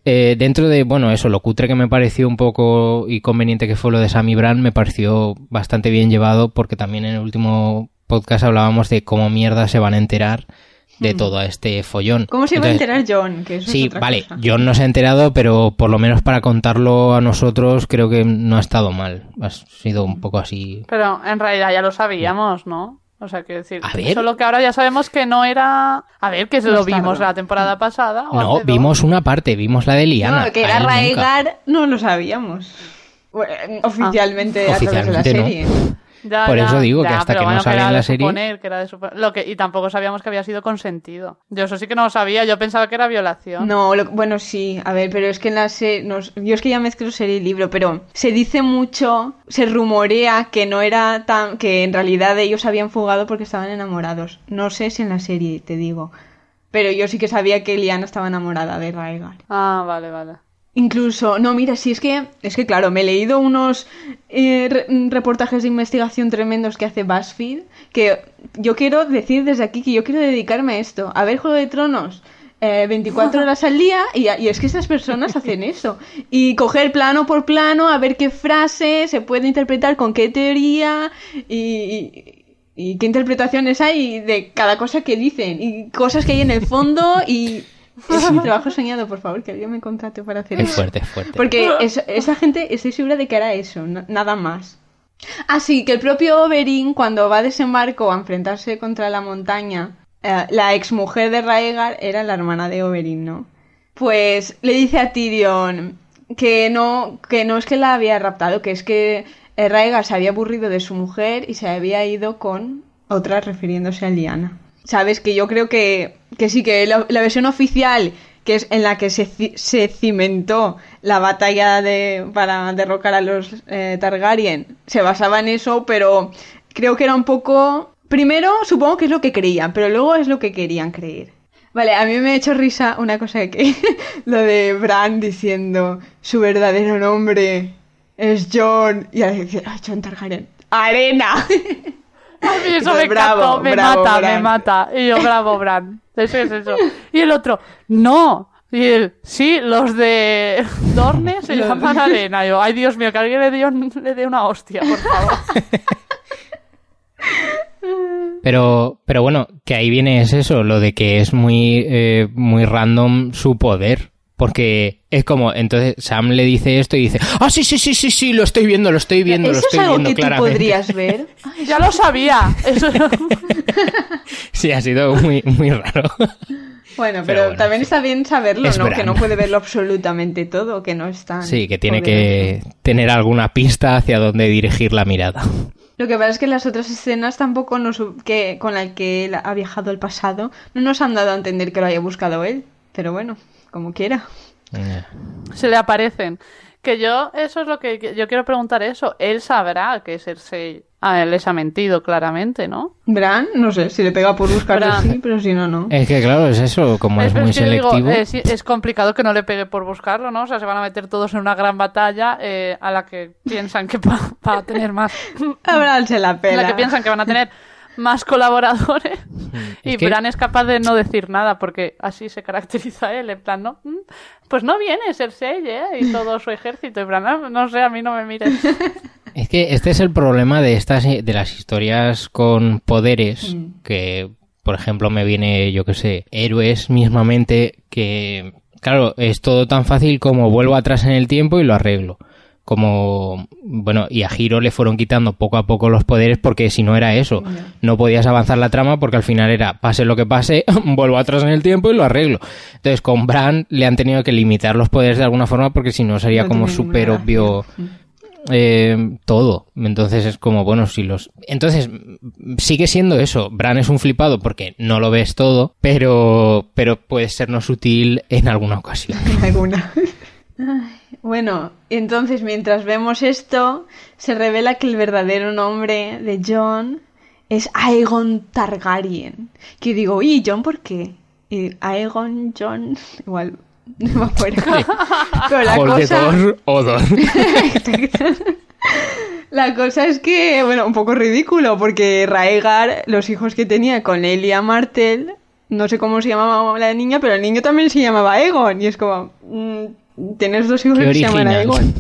Eh, dentro de, bueno, eso, lo cutre que me pareció un poco y conveniente que fue lo de Sammy Brand, me pareció bastante bien llevado porque también en el último podcast hablábamos de cómo mierda se van a enterar de todo este follón. Hmm. ¿Cómo se va a Entonces, enterar John? Que eso es Sí, otra vale, cosa. John no se ha enterado, pero por lo menos para contarlo a nosotros creo que no ha estado mal. Ha sido un poco así. Pero en realidad ya lo sabíamos, ¿no? O sea, quiero decir, A ver. solo que ahora ya sabemos que no era... A ver, que No lo vimos la temporada pasada. o No, hace dos. vimos una parte, vimos la de Liana. No, que era. Raegar no lo sabíamos. Bueno, oficialmente a través de la no. serie. Ya, Por ya, eso digo que hasta que no bueno, sale en la serie- suponer que era de suponer- lo que Y tampoco sabíamos que había sido consentido. Yo eso sí que no lo sabía, yo pensaba que era violación. No, lo- bueno, sí, a ver, pero es que en la serie, yo es que ya mezclo serie y libro, pero se dice mucho, se rumorea que no era tan, que en realidad ellos habían fugado porque estaban enamorados. No sé si en la serie, te digo, pero yo sí que sabía que Liana estaba enamorada de Raegar. Ah, vale, vale. Incluso, no, mira, sí, es que, es que claro, me he leído unos eh, re- reportajes de investigación tremendos que hace BuzzFeed, que yo quiero decir desde aquí que yo quiero dedicarme a esto, a ver Juego de Tronos. eh, 24 horas al día y, y es que esas personas hacen eso y coger plano por plano a ver qué frase se puede interpretar con qué teoría y, y- y qué interpretaciones hay de cada cosa que dicen y cosas que hay en el fondo y es mi trabajo soñado por favor que alguien me contrate para hacer Es eso fuerte, es fuerte. porque es- esa gente estoy segura de que hará eso, na- nada más. Ah, sí, que el propio Oberyn, cuando va a desembarco a enfrentarse contra la montaña, eh, la exmujer de Raegar era la hermana de Oberyn, ¿no? Pues le dice a Tyrion que no, que no es que la había raptado, que es que eh, Raegar se había aburrido de su mujer y se había ido con otra refiriéndose a Lyanna. Sabes que yo creo que, que sí, que la, versión oficial, que es en la que se, se cimentó la batalla de, para derrocar a los eh, Targaryen, se basaba en eso, pero creo que era un poco... Primero, supongo que es lo que creían, pero luego es lo que querían creer. Vale, a mí me ha hecho risa una cosa que lo de Bran diciendo su verdadero nombre es John y ahora dice, "Ah, John Targaryen. Arena. A mí eso me bravo, encantó, me bravo, mata, me mata. Y yo, bravo, Bran. Eso es eso. Y el otro, no. Y él, sí, los de Dorne se Los- llaman Arena. Y yo, ay, Dios mío, que alguien le dé, un- le dé una hostia, por favor. Pero, pero bueno, que ahí viene es eso, lo de que es muy, eh, muy random su poder. Porque es como, entonces Sam le dice esto y dice, ah, sí, sí, sí, sí, sí, lo estoy viendo, lo estoy viendo, lo Eso es estoy algo viendo que tú claramente. podrías ver. Ay, Ya lo sabía. Eso... Sí, ha sido muy, muy raro. Bueno, pero, Pero bueno, también sí. está bien saberlo, Es ¿no? Que no puede verlo absolutamente todo, que no está. Sí, que tiene que tener alguna pista hacia dónde dirigir la mirada. Lo que pasa es que las otras escenas tampoco nos, que con la que él ha viajado al pasado no nos han dado a entender que lo haya buscado él. Pero bueno, como quiera. se le aparecen. Que yo, eso es lo que yo quiero preguntar eso. Él sabrá que Cersei a él les ha mentido claramente, ¿no? Bran, no sé, si le pega por buscarlo Bran. sí, pero si no, no. Es que claro, es eso, como es, muy digo, selectivo. es complicado que no le pegue por buscarlo, ¿no? O sea, se van a meter todos en una gran batalla eh, a la que piensan que va, a tener más... A Bran se la pela. la que piensan que van a tener más colaboradores y Es que- Bran es capaz de no decir nada porque así se caracteriza él, en plan, ¿no? "Mm, Pues no viene Cersei, ¿eh? Y todo su ejército, y Bran, "Ah, no sé, a mí no me mires. Es que este es el problema de estas de las historias con poderes que por ejemplo me viene yo que sé héroes mismamente que claro es todo tan fácil como vuelvo atrás en el tiempo y lo arreglo como bueno y a Hiro le fueron quitando poco a poco los poderes porque si no era eso no podías avanzar la trama porque al final era pase lo que pase vuelvo atrás en el tiempo y lo arreglo entonces con Bran le han tenido que limitar los poderes de alguna forma porque si no sería No como súper obvio eh, todo. Entonces es como, bueno, si los... Entonces mm, sigue siendo eso. Bran es un flipado porque no lo ves todo, pero, pero puede sernos útil en alguna ocasión. En alguna. Ay, Bueno, entonces mientras vemos esto, se revela que el verdadero nombre de John es Aegon Targaryen. Que digo, ¿y John por qué? Y Aegon, John, igual, no me acuerdo. Pero la cosa... Odor. La cosa es que, bueno, un poco ridículo, porque Raegar, los hijos que tenía con Elia Martel, no sé cómo se llamaba la niña, pero el niño también se llamaba Aegon. Y es como, mm, tienes dos hijos Qué que se llaman. Aegon.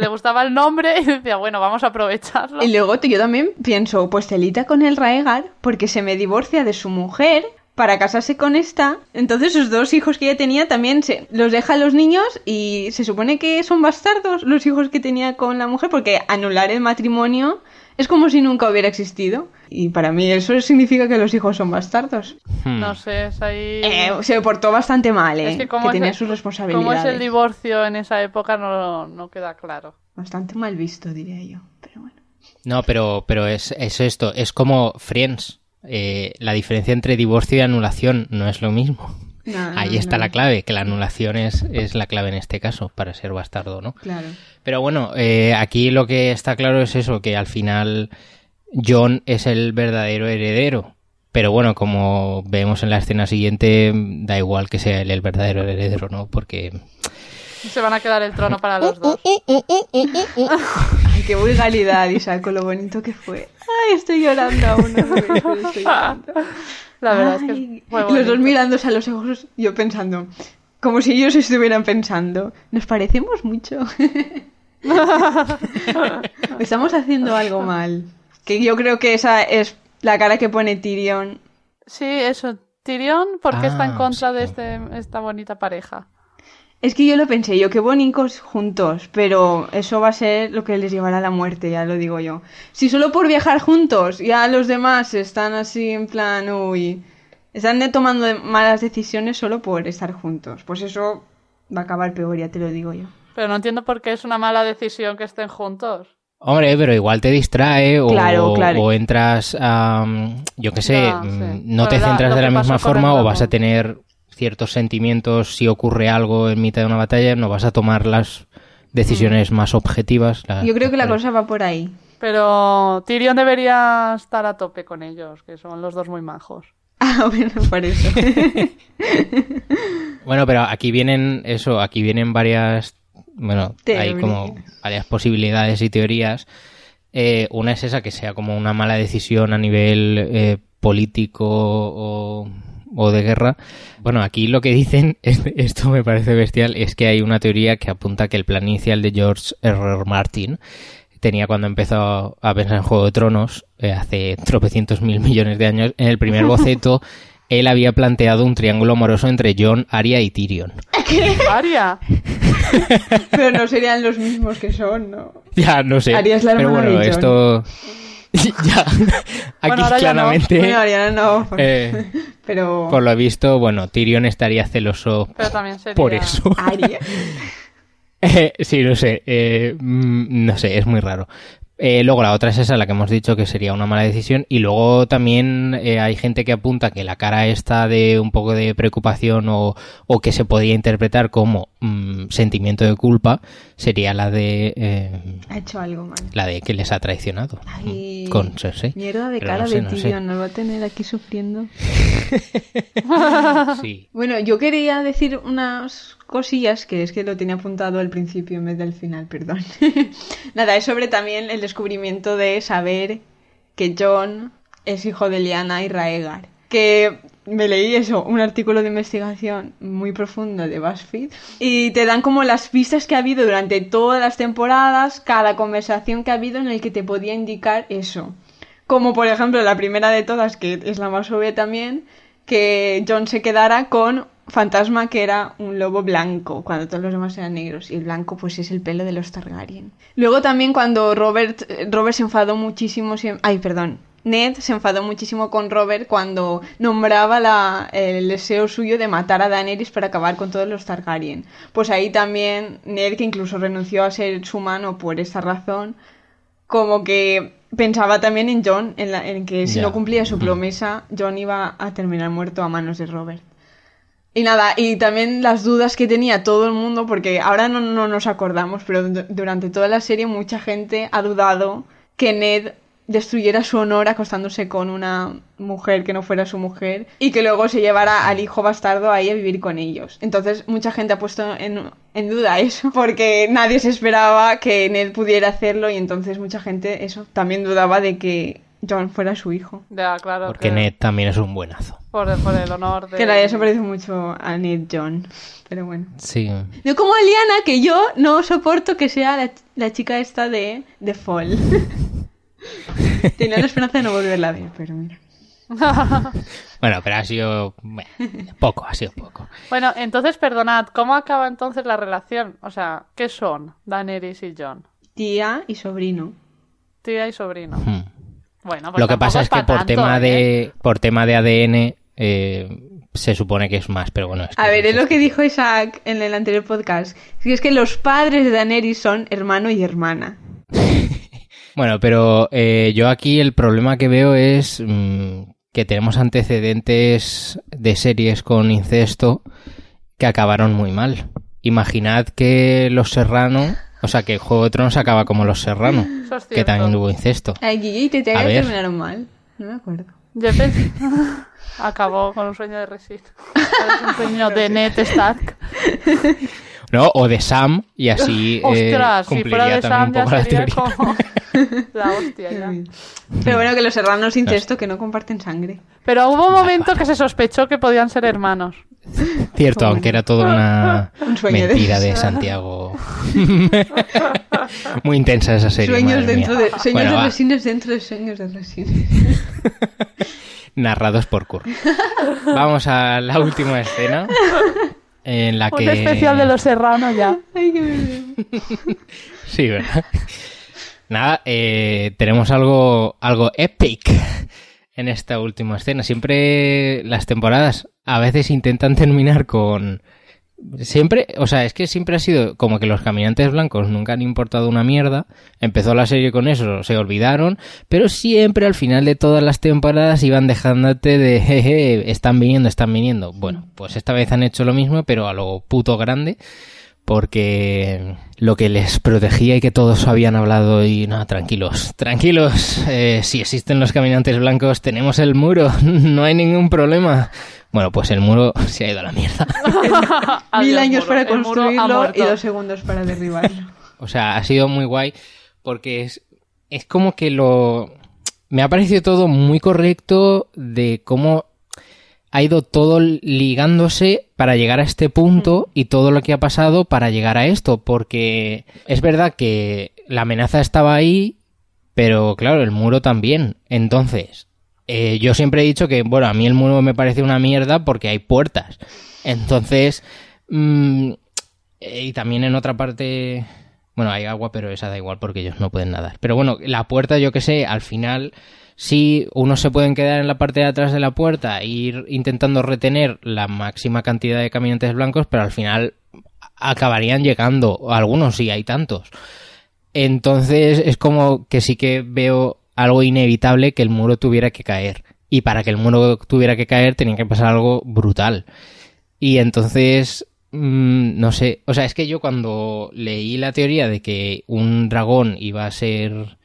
Le gustaba el nombre y decía, bueno, vamos a aprovecharlo. Y luego yo también pienso, pues celita con el Raegar, porque se me divorcia de su mujer para casarse con esta. Entonces sus dos hijos que ella tenía también se los deja a los niños y se supone que son bastardos los hijos que tenía con la mujer, porque anular el matrimonio es como si nunca hubiera existido. Y para mí eso significa que los hijos son bastardos. Hmm. No sé, es ahí... Eh, se portó bastante mal, ¿eh? es que, que, como tenía es, sus cómo responsabilidades. es el divorcio en esa época no, no queda claro. Bastante mal visto, diría yo. Pero bueno. No, pero, pero es, es esto, es como Friends. Eh, la diferencia entre divorcio y anulación no es lo mismo. No, Ahí no, está no. la clave, que la anulación es, es la clave en este caso, para ser bastardo, ¿no? Claro. Pero bueno, eh, aquí lo que está claro es eso, que al final John es el verdadero heredero. Pero bueno, como vemos en la escena siguiente, da igual que sea él el verdadero heredero, ¿no? Porque Se van a quedar el trono para los dos. Ay, qué vulgaridad, Isaac, con lo bonito que fue. Ay, estoy llorando aún. no estoy llorando. La verdad es que Ay, es muy Los dos mirándose a los ojos, yo pensando, como si ellos estuvieran pensando, nos parecemos mucho. Estamos haciendo algo mal. Que yo creo que esa es la cara que pone Tyrion. Sí, eso. Tyrion, ¿por qué está en Ah, contra sí. de este, esta bonita pareja? Es que yo lo pensé, yo qué bonicos juntos, pero eso va a ser lo que les llevará a la muerte, ya lo digo yo. Si solo por viajar juntos, ya los demás están así en plan, uy, están de- tomando malas decisiones solo por estar juntos, pues eso va a acabar peor, ya te lo digo yo. Pero no entiendo por qué es una mala decisión que estén juntos. Hombre, pero igual te distrae o, Claro, claro. o entras a... yo qué sé, mm, sí. no te la- centras de la misma forma o vas a tener ciertos sentimientos si ocurre algo en mitad de una batalla, no vas a tomar las decisiones más objetivas. las- Yo creo que la cosa va por ahí. Pero Tyrion debería estar a tope con ellos, que son los dos muy majos. Ah, bueno, por eso. Bueno, pero aquí vienen eso, aquí vienen varias, bueno, hay como varias posibilidades y teorías. Eh, una es esa que sea como una mala decisión a nivel eh, político o, o de guerra. Bueno, aquí lo que dicen, es- esto me parece bestial, es que hay una teoría que apunta que el plan inicial de George R. R. Martin tenía cuando empezó a pensar en Juego de Tronos, eh, hace tropecientos mil millones de años, en el primer boceto, él había planteado un triángulo amoroso entre Jon, Arya y Tyrion. Aria, pero no serían los mismos que son, ¿no? Ya, no sé. Arya es la Pero hermana bueno, de esto... ya, aquí Bueno, ahora ya no. claramente, Bueno, no, eh, pero... por lo visto, bueno, Tyrion estaría celoso pero también sería... por eso. Arya. Eh, sí, no sé, eh, mm, no sé, es muy raro. Eh, luego la otra es esa, la que hemos dicho que sería una mala decisión. Y luego también eh, hay gente que apunta que la cara esta de un poco de preocupación o, o que se podía interpretar como mm, sentimiento de culpa sería la de eh, Ha hecho algo mal. la de que les ha traicionado Ay, mm, con Cersei. Mierda de Pero cara no sé, de no sé. Tyrion, nos va a tener aquí sufriendo. Sí. Bueno, yo quería decir unas cosillas que es que lo tenía apuntado al principio en vez del final, perdón. Nada, es sobre también el descubrimiento de saber que John es hijo de Lyanna y Raegar. Que me leí eso, un artículo de investigación muy profundo de BuzzFeed y te dan como las pistas que ha habido durante todas las temporadas, cada conversación que ha habido en el que te podía indicar eso. Como por ejemplo la primera de todas, que es la más obvia también, que John se quedara con Fantasma, que era un lobo blanco, cuando todos los demás eran negros. Y el blanco, pues es el pelo de los Targaryen. Luego también cuando Robert, eh, Robert se enfadó muchísimo. Ay, perdón. Ned se enfadó muchísimo con Robert cuando nombraba la- el deseo suyo de matar a Daenerys para acabar con todos los Targaryen. Pues ahí también Ned, que incluso renunció a ser su mano por esa razón, como que pensaba también en John, en, la- en que si no cumplía su promesa, John iba a terminar muerto a manos de Robert. Y nada, y también las dudas que tenía todo el mundo, porque ahora no, no nos acordamos, pero du- durante toda la serie mucha gente ha dudado que Ned destruyera su honor acostándose con una mujer que no fuera su mujer y que luego se llevara al hijo bastardo ahí a vivir con ellos. Entonces mucha gente ha puesto en, en duda eso, porque nadie se esperaba que Ned pudiera hacerlo y entonces mucha gente eso también dudaba de que John fuera su hijo. Ya, claro. Porque que Ned también es un buenazo. Por, por el honor de... Que en realidad se parece mucho a Ned John, pero bueno. Sí. No como Eliana, que yo no soporto que sea la, la chica esta de, de Fall. Tenía la esperanza de no volverla a ver, pero mira. Bueno, pero ha sido bueno, poco, ha sido poco. Bueno, entonces, perdonad, ¿cómo acaba entonces la relación? O sea, ¿qué son Daenerys y John? Tía y sobrino. Tía y sobrino. Hmm. Bueno, pues Lo que pasa es que por tanto, tema ¿eh? de por tema de ADN eh, se supone que es más, pero bueno. Es que A ver, no es lo que dijo Isaac en el anterior podcast. Es que, es que los padres de Daenerys son hermano y hermana. Bueno, pero eh, yo aquí el problema que veo es mm, que tenemos antecedentes de series con incesto que acabaron muy mal. Imaginad que Los Serrano, o sea, que Juego de Tronos acaba como Los Serrano, Eso es que también hubo incesto. Ay, Guille y Tete A ver. terminaron mal. No me acuerdo. Yo pensé- Acabó con un sueño de Resid. Es un sueño de Ned Stark. ¿No? O de Sam, y así eh, Ostras, si fuera cumpliría de también Sam un ya la sería teoría. como la hostia ya. Pero bueno, que los serranos incesto que no comparten sangre. Pero hubo un momento que se sospechó que podían ser hermanos. Cierto, aunque era toda una Un sueño de- mentira de Santiago. Muy intensa esa serie. Sueños dentro mía. de, sueños Bueno, de resines dentro de sueños de resines. narrados por Kurt. Vamos a la última escena. En la que. Un especial de los serranos ya. Ay, qué verdad. Sí, ¿verdad? Nada, eh, tenemos algo, algo epic en esta última escena. Siempre las temporadas a veces intentan terminar con... Siempre, o sea, es que siempre ha sido como que los caminantes blancos nunca han importado una mierda. Empezó la serie con eso, se olvidaron, pero siempre al final de todas las temporadas iban dejándote de jeje, están viniendo, están viniendo. Bueno, pues esta vez han hecho lo mismo, pero a lo puto grande porque lo que les protegía y que todos habían hablado y no, tranquilos, tranquilos, eh, si existen los caminantes blancos tenemos el muro, no hay ningún problema. Bueno, pues el muro se ha ido a la mierda. Mil años muro. para construirlo y dos segundos para derribarlo. O sea, ha sido muy guay porque es, es como que lo... Me ha parecido todo muy correcto de cómo ha ido todo ligándose para llegar a este punto y todo lo que ha pasado para llegar a esto, porque es verdad que la amenaza estaba ahí, pero claro, el muro también. Entonces, eh, yo siempre he dicho que, bueno, a mí el muro me parece una mierda porque hay puertas. Entonces, mm, eh, y también en otra parte, bueno, hay agua, pero esa da igual porque ellos no pueden nadar. Pero bueno, la puerta, yo que sé, al final, sí, unos se pueden quedar en la parte de atrás de la puerta e ir intentando retener la máxima cantidad de caminantes blancos, pero al final acabarían llegando, algunos sí, hay tantos. Entonces es como que sí que veo algo inevitable que el muro tuviera que caer. Y para que el muro tuviera que caer tenía que pasar algo brutal. Y entonces, mm, no sé, o sea, es que yo cuando leí la teoría de que un dragón iba a ser,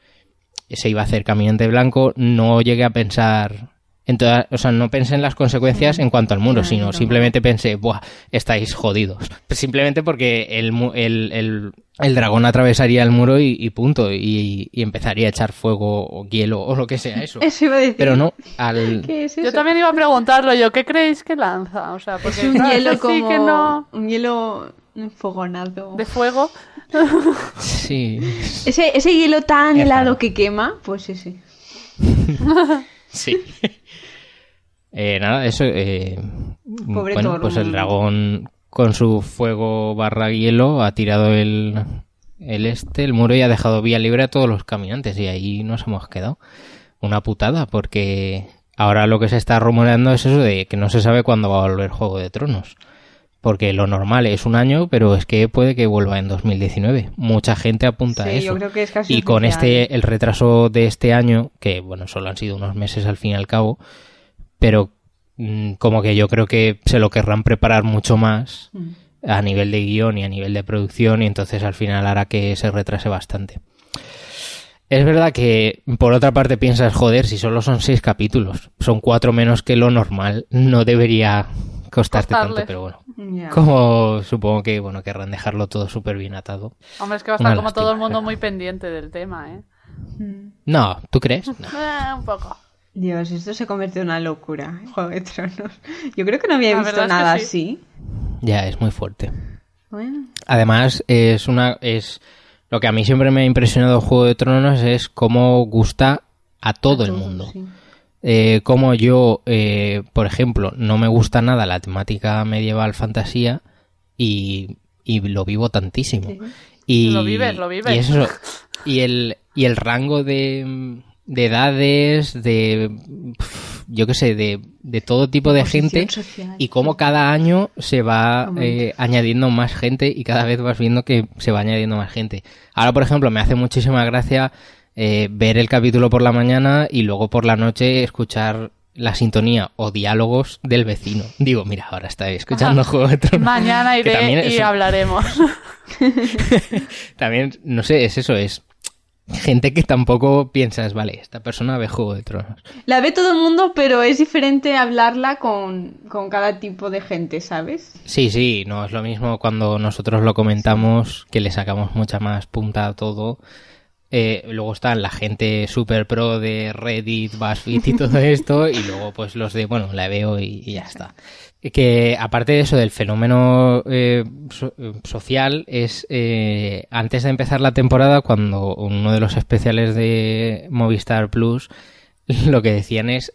se iba a hacer caminante blanco, no llegué a pensar, en todas, o sea, no pensé en las consecuencias en cuanto al muro, sino simplemente pensé, buah, estáis jodidos. Simplemente porque el, mu- el, el, el dragón atravesaría el muro y, y punto, y, y empezaría a echar fuego o hielo o lo que sea eso. Eso iba a decir. Pero no, al... ¿Qué es eso? Yo también iba a preguntarlo yo, ¿qué creéis que lanza? O sea, porque Es un claro, hielo como... que no Un hielo enfogonado. de fuego. Sí. Ese, ese hielo tan Es helado raro. que quema, pues ese. Sí. Eh, nada, eso. eh, Pobre bueno, Thor, pues el dragón con su fuego barra hielo ha tirado el, el este, el muro y ha dejado vía libre a todos los caminantes. Y ahí nos hemos quedado. Una putada, porque ahora lo que se está rumoreando es eso de que no se sabe cuándo va a volver Juego de Tronos. Porque lo normal es un año, pero es que puede que vuelva en 2019. Mucha gente apunta a Sí, eso. yo creo que es casi Y con este, el retraso de este año, que bueno, solo han sido unos meses al fin y al cabo, pero mm, como que yo creo que se lo querrán preparar mucho más Mm. a nivel de guion y a nivel de producción y entonces al final hará que se retrase bastante. Es verdad que por otra parte piensas, joder, si solo son seis capítulos, son cuatro menos que lo normal, no debería costarte tanto, pero bueno. Como supongo que bueno querrán dejarlo todo súper bien atado. Hombre, es que va a Una estar como todo el mundo pero- muy pendiente del tema, ¿eh? Mm. No, ¿tú crees? No. Eh, un poco. Dios, esto se convirtió en una locura. Juego de Tronos. Yo creo que no había La visto verdad es que nada sí. así. Ya, es muy fuerte. Bueno. Además, es una. es Lo que a mí siempre me ha impresionado Juego de Tronos es cómo gusta a todo el mundo. sí. Eh, como yo, eh, por ejemplo, no me gusta nada la temática medieval fantasía y, y lo vivo tantísimo. Sí. Y, Lo vives, lo vives. Y, eso, y, el, y el rango de, de edades, de. yo qué sé, de, de todo tipo de gente social. y cómo cada año se va eh, añadiendo más gente y cada vez vas viendo que se va añadiendo más gente. Ahora, por ejemplo, me hace muchísima gracia eh, ver el capítulo por la mañana y luego por la noche escuchar la sintonía o diálogos del vecino. Digo, mira, ahora está escuchando Juego de Tronos. Mañana iré y hablaremos. También, no sé, es eso, es gente que tampoco piensas, vale, esta persona ve Juego de Tronos. La ve todo el mundo, pero es diferente hablarla con, con cada tipo de gente, ¿sabes? Sí, sí, no es lo mismo cuando nosotros lo comentamos, que le sacamos mucha más punta a todo. Eh, luego están la gente super pro de Reddit, BuzzFeed y todo esto, y luego pues los de, bueno, la veo y, y ya está. Que aparte de eso del fenómeno eh, so- social, es eh, antes de empezar la temporada, cuando uno de los especiales de Movistar Plus lo que decían es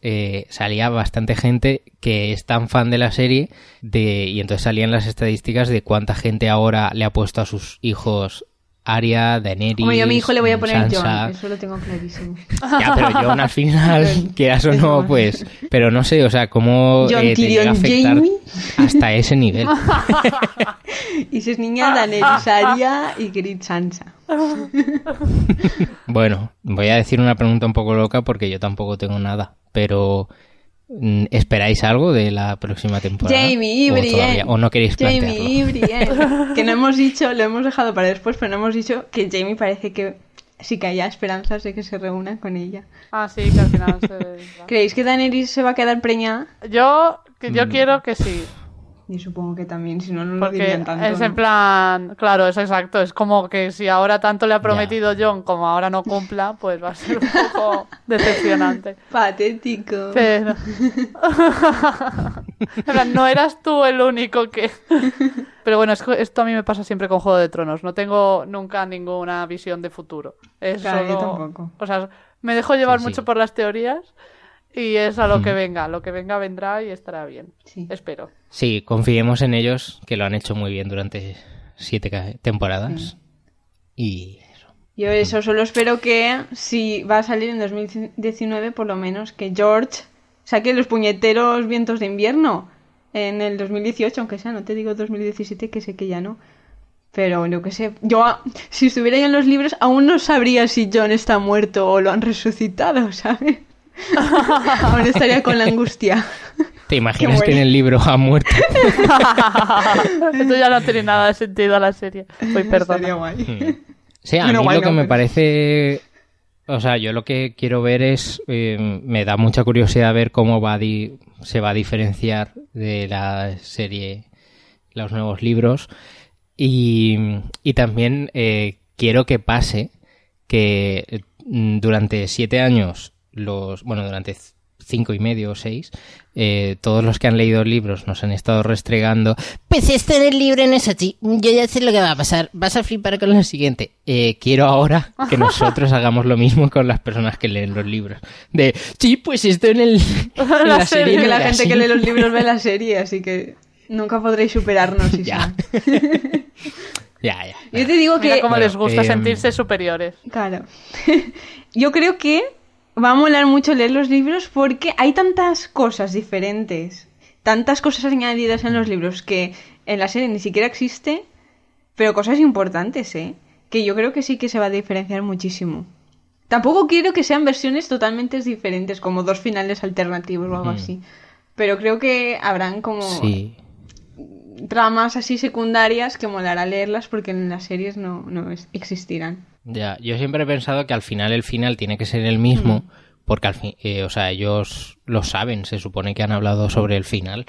salía bastante gente que es tan fan de la serie de y entonces salían las estadísticas de cuánta gente ahora le ha puesto a sus hijos Arya, Daenerys, Como yo a mi hijo le voy a poner Sansa. John, eso lo tengo clarísimo. Ya, pero John al final, quieras o no, pues, pero no sé, o sea, cómo John eh, te llega a Tyrion afectar Jamie. hasta ese nivel. Y si es niña, Daenerys Arya y Grit Sansa. Bueno, voy a decir una pregunta un poco loca porque yo tampoco tengo nada, pero mm, ¿esperáis algo de la próxima temporada? Jamie y ¿O, Brienne. o no queréis plantearlo? Jamie y Brienne. Que no hemos dicho, lo hemos dejado para después, pero no hemos dicho que Jamie parece que sí que haya esperanzas de que se reúna con ella. Ah, sí, que al final se... ¿Creéis que Daenerys se va a quedar preñada? Yo, que Mm. yo quiero que sí. Y supongo que también, si no, no lo dirían tanto. es ¿no? en plan, claro, es exacto. Es como que si ahora tanto le ha prometido John como ahora no cumpla, pues va a ser un poco decepcionante. Patético. Pero... En plan, no eras tú el único que... Pero bueno, es que esto a mí me pasa siempre con Juego de Tronos. No tengo nunca ninguna visión de futuro. Es Claro, yo solo- tampoco. O sea, me dejo llevar Sí, sí. mucho por las teorías y es a lo que venga. Lo que venga vendrá y estará bien. Sí. Espero. Sí, confiemos en ellos, que lo han hecho muy bien durante siete temporadas. Y eso. Yo eso solo espero que si va a salir en 2019, por lo menos que George saque los puñeteros vientos de invierno en el 2018, aunque sea, no te digo 2017, que sé que ya no. Pero yo que sé, yo si estuviera ya en los libros aún no sabría si John está muerto o lo han resucitado, ¿sabes? Aún estaría con la angustia. ¿Te imaginas que en el libro ha muerto? Esto ya no tiene nada de sentido a la serie. Voy perdona. guay. Sí, a mí lo que no, me pero- parece... O sea, yo lo que quiero ver es... eh, me da mucha curiosidad ver cómo va a di- se va a diferenciar de la serie los nuevos libros. Y, y también eh, quiero que pase que mm, durante siete años, los bueno, durante cinco y medio o seis, eh, todos los que han leído libros nos han estado restregando. Pues esto en el libro no es así. Yo ya sé lo que va a pasar. Vas a flipar con lo siguiente. Eh, quiero ahora que nosotros hagamos lo mismo con las personas que leen los libros. De, sí, pues esto en, el, en la, La serie. serie, que la gente así". que lee los libros ve la serie, así que nunca podréis superarnos. Ya. ya, ya. Yo te digo Mira que cómo Bueno, les gusta em, sentirse superiores. Claro. Yo creo que va a molar mucho leer los libros porque hay tantas cosas diferentes, tantas cosas añadidas en los libros que en la serie ni siquiera existe, pero cosas importantes, ¿eh? Que yo creo que sí que se va a diferenciar muchísimo. Tampoco quiero que sean versiones totalmente diferentes, como dos finales alternativos o algo Mm. así. Pero creo que habrán como Sí. Tramas así secundarias que molará leerlas porque en las series no, no existirán. Ya, yo siempre he pensado que al final el final tiene que ser el mismo, Mm. porque al fin, eh, o sea, ellos lo saben, se supone que han hablado sobre el final,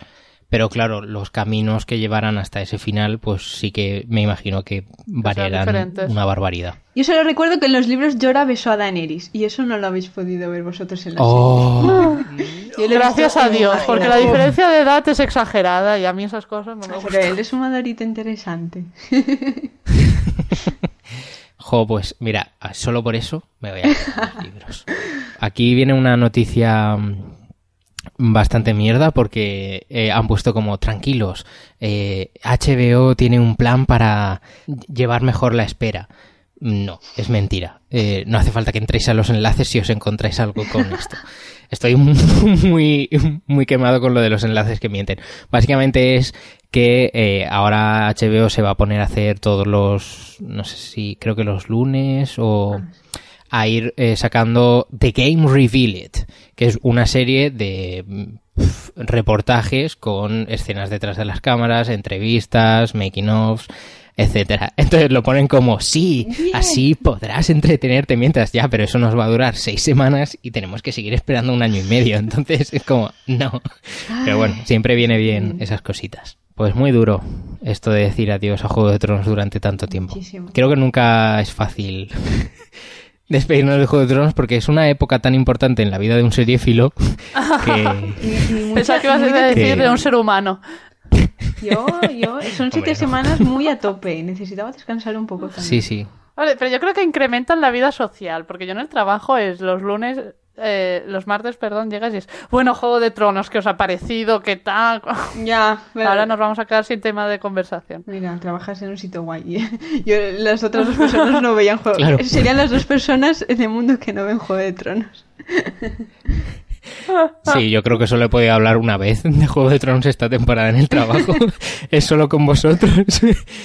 pero claro, los caminos que llevarán hasta ese final, pues sí que me imagino que variarán una barbaridad. Yo solo recuerdo que en los libros Llora besó a Daenerys y eso no lo habéis podido ver vosotros en la Oh, serie. He Gracias a Dios, porque la diferencia de edad es exagerada y a mí esas cosas no me Pero gustan. él es un madorito interesante. jo, pues mira, solo por eso me voy a leer los libros. Aquí viene una noticia mm, bastante mierda porque eh, han puesto como tranquilos. eh, HBO tiene un plan para llevar mejor la espera. No, es mentira. Eh, no hace falta que entréis a los enlaces si os encontráis algo con esto. Estoy muy, muy quemado con lo de los enlaces que mienten. Básicamente es que eh, ahora HBO se va a poner a hacer todos los, no sé si creo que los lunes o a ir eh, sacando The Game Reveal It, que es una serie de reportajes con escenas detrás de las cámaras, entrevistas, making ofs, etcétera. Entonces lo ponen como sí, así podrás entretenerte mientras ya, pero eso nos va a durar seis semanas y tenemos que seguir esperando un año y medio. Entonces es como no. Pero bueno, siempre viene bien esas cositas. Pues muy duro esto de decir adiós a Juego de Tronos durante tanto tiempo. Muchísimo. Creo que nunca es fácil despedirnos de Juego de Tronos porque es una época tan importante en la vida de un seriéfilo que Pensaba que ibas a decir de un ser humano. Yo, yo, son siete Hombre, no. semanas muy a tope. Necesitaba descansar un poco también. sí, sí. Vale, pero yo creo que incrementan la vida social, porque yo en el trabajo es los lunes, eh, los martes, perdón, llegas y es, bueno, Juego de Tronos, ¿qué os ha parecido? ¿Qué tal? Ya, pero- Ahora nos vamos a quedar sin tema de conversación. Mira, trabajas en un sitio guay. Yo, las otras dos personas no veían juego. Claro. Serían las dos personas en el mundo que no ven Juego de Tronos. Sí, yo creo que solo he podido hablar una vez de Juego de Tronos esta temporada en el trabajo. es solo con vosotros.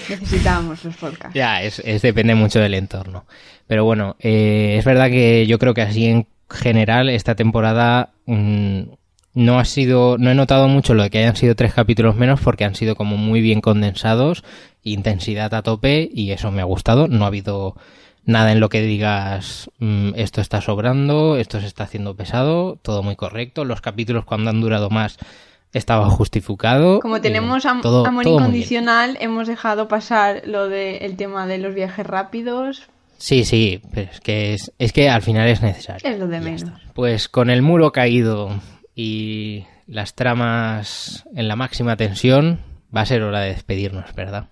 Necesitábamos los podcasts. ya, es, es- depende mucho del entorno. Pero bueno, eh, es verdad que yo creo que así en general esta temporada mm, no ha sido, no he notado mucho lo de que hayan sido tres capítulos menos porque han sido como muy bien condensados, intensidad a tope y eso me ha gustado. No ha habido nada en lo que digas mm, esto está sobrando, esto se está haciendo pesado, todo muy correcto. Los capítulos cuando han durado más estaba justificado. Como y tenemos am- todo- amor todo incondicional, hemos dejado pasar lo del tema de los viajes rápidos. Sí, sí, pero es que es, es que al final es necesario. Es lo de menos. Pues con el muro caído y las tramas en la máxima tensión, va a ser hora de despedirnos, ¿verdad?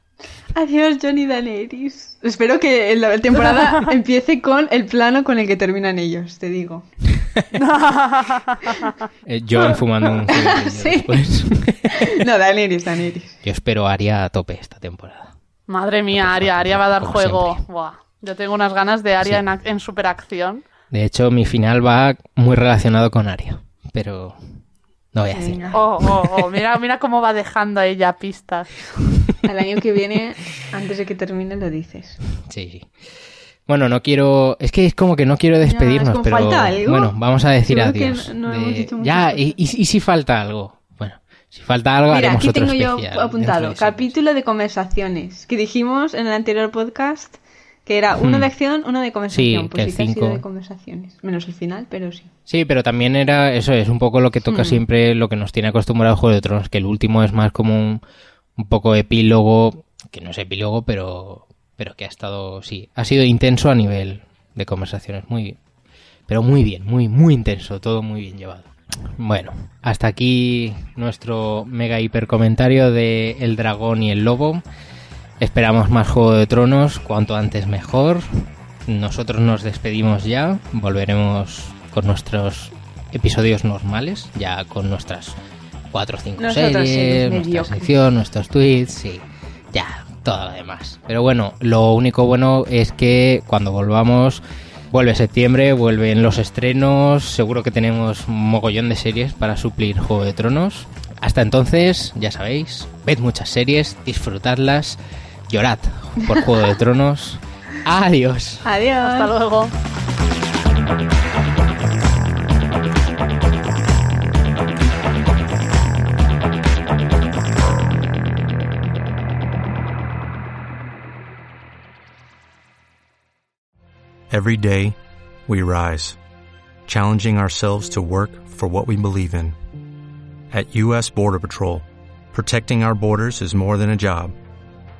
Adiós, Johnny Daenerys. Espero que la temporada empiece con el plano con el que terminan ellos, te digo. Eh, John fumando un Sí. después. No, Daenerys, Daenerys. Yo espero a Aria a tope esta temporada. Madre mía, Aria, Aria va a dar juego. siempre. Buah. Yo tengo unas ganas de Aria Sí. en, ac- en superacción. De hecho, mi final va muy relacionado con Aria, pero no voy a decir. Oh, oh, oh, mira, mira cómo va dejando ella pistas. Al año que viene, antes de que termine, lo dices. Sí, sí. Bueno, no quiero. Es que es como que no quiero despedirnos, pero. falta algo. Bueno, vamos a decir que adiós. no De- hemos dicho muchas Ya, y, y- y si falta algo. Bueno, si falta algo, Mira, haremos aquí otro tengo yo apuntado, capítulo de conversaciones, que dijimos en el anterior podcast que era uno Hmm. de acción, uno de conversación. Sí, pues que sí sido de conversaciones. Menos el final, pero sí. Sí, pero también era. Eso es un poco lo que toca Hmm. siempre, lo que nos tiene acostumbrado Juego de Tronos, que el último es más como un, un poco epílogo. Que no es epílogo, pero. Pero que ha estado. Sí, ha sido intenso a nivel de conversaciones. Muy bien. Pero muy bien, muy, muy intenso, todo muy bien llevado. Bueno, hasta aquí nuestro mega hiper comentario de El dragón y el lobo. Esperamos más Juego de Tronos, cuanto antes mejor. Nosotros nos despedimos ya, volveremos con nuestros episodios normales, ya con nuestras 4 o 5 Nosotras series, series nuestra sección, nuestros tweets, sí, ya, todo lo demás. Pero bueno, lo único bueno es que cuando volvamos, vuelve septiembre, vuelven los estrenos, seguro que tenemos un mogollón de series para suplir Juego de Tronos. Hasta entonces, ya sabéis, ved muchas series, disfrutadlas, llorad por Juego de Tronos. Adiós. Adiós. Hasta luego. Every day, we rise, challenging ourselves to work for what we believe in. At U.S. Border Patrol, protecting our borders is more than a job,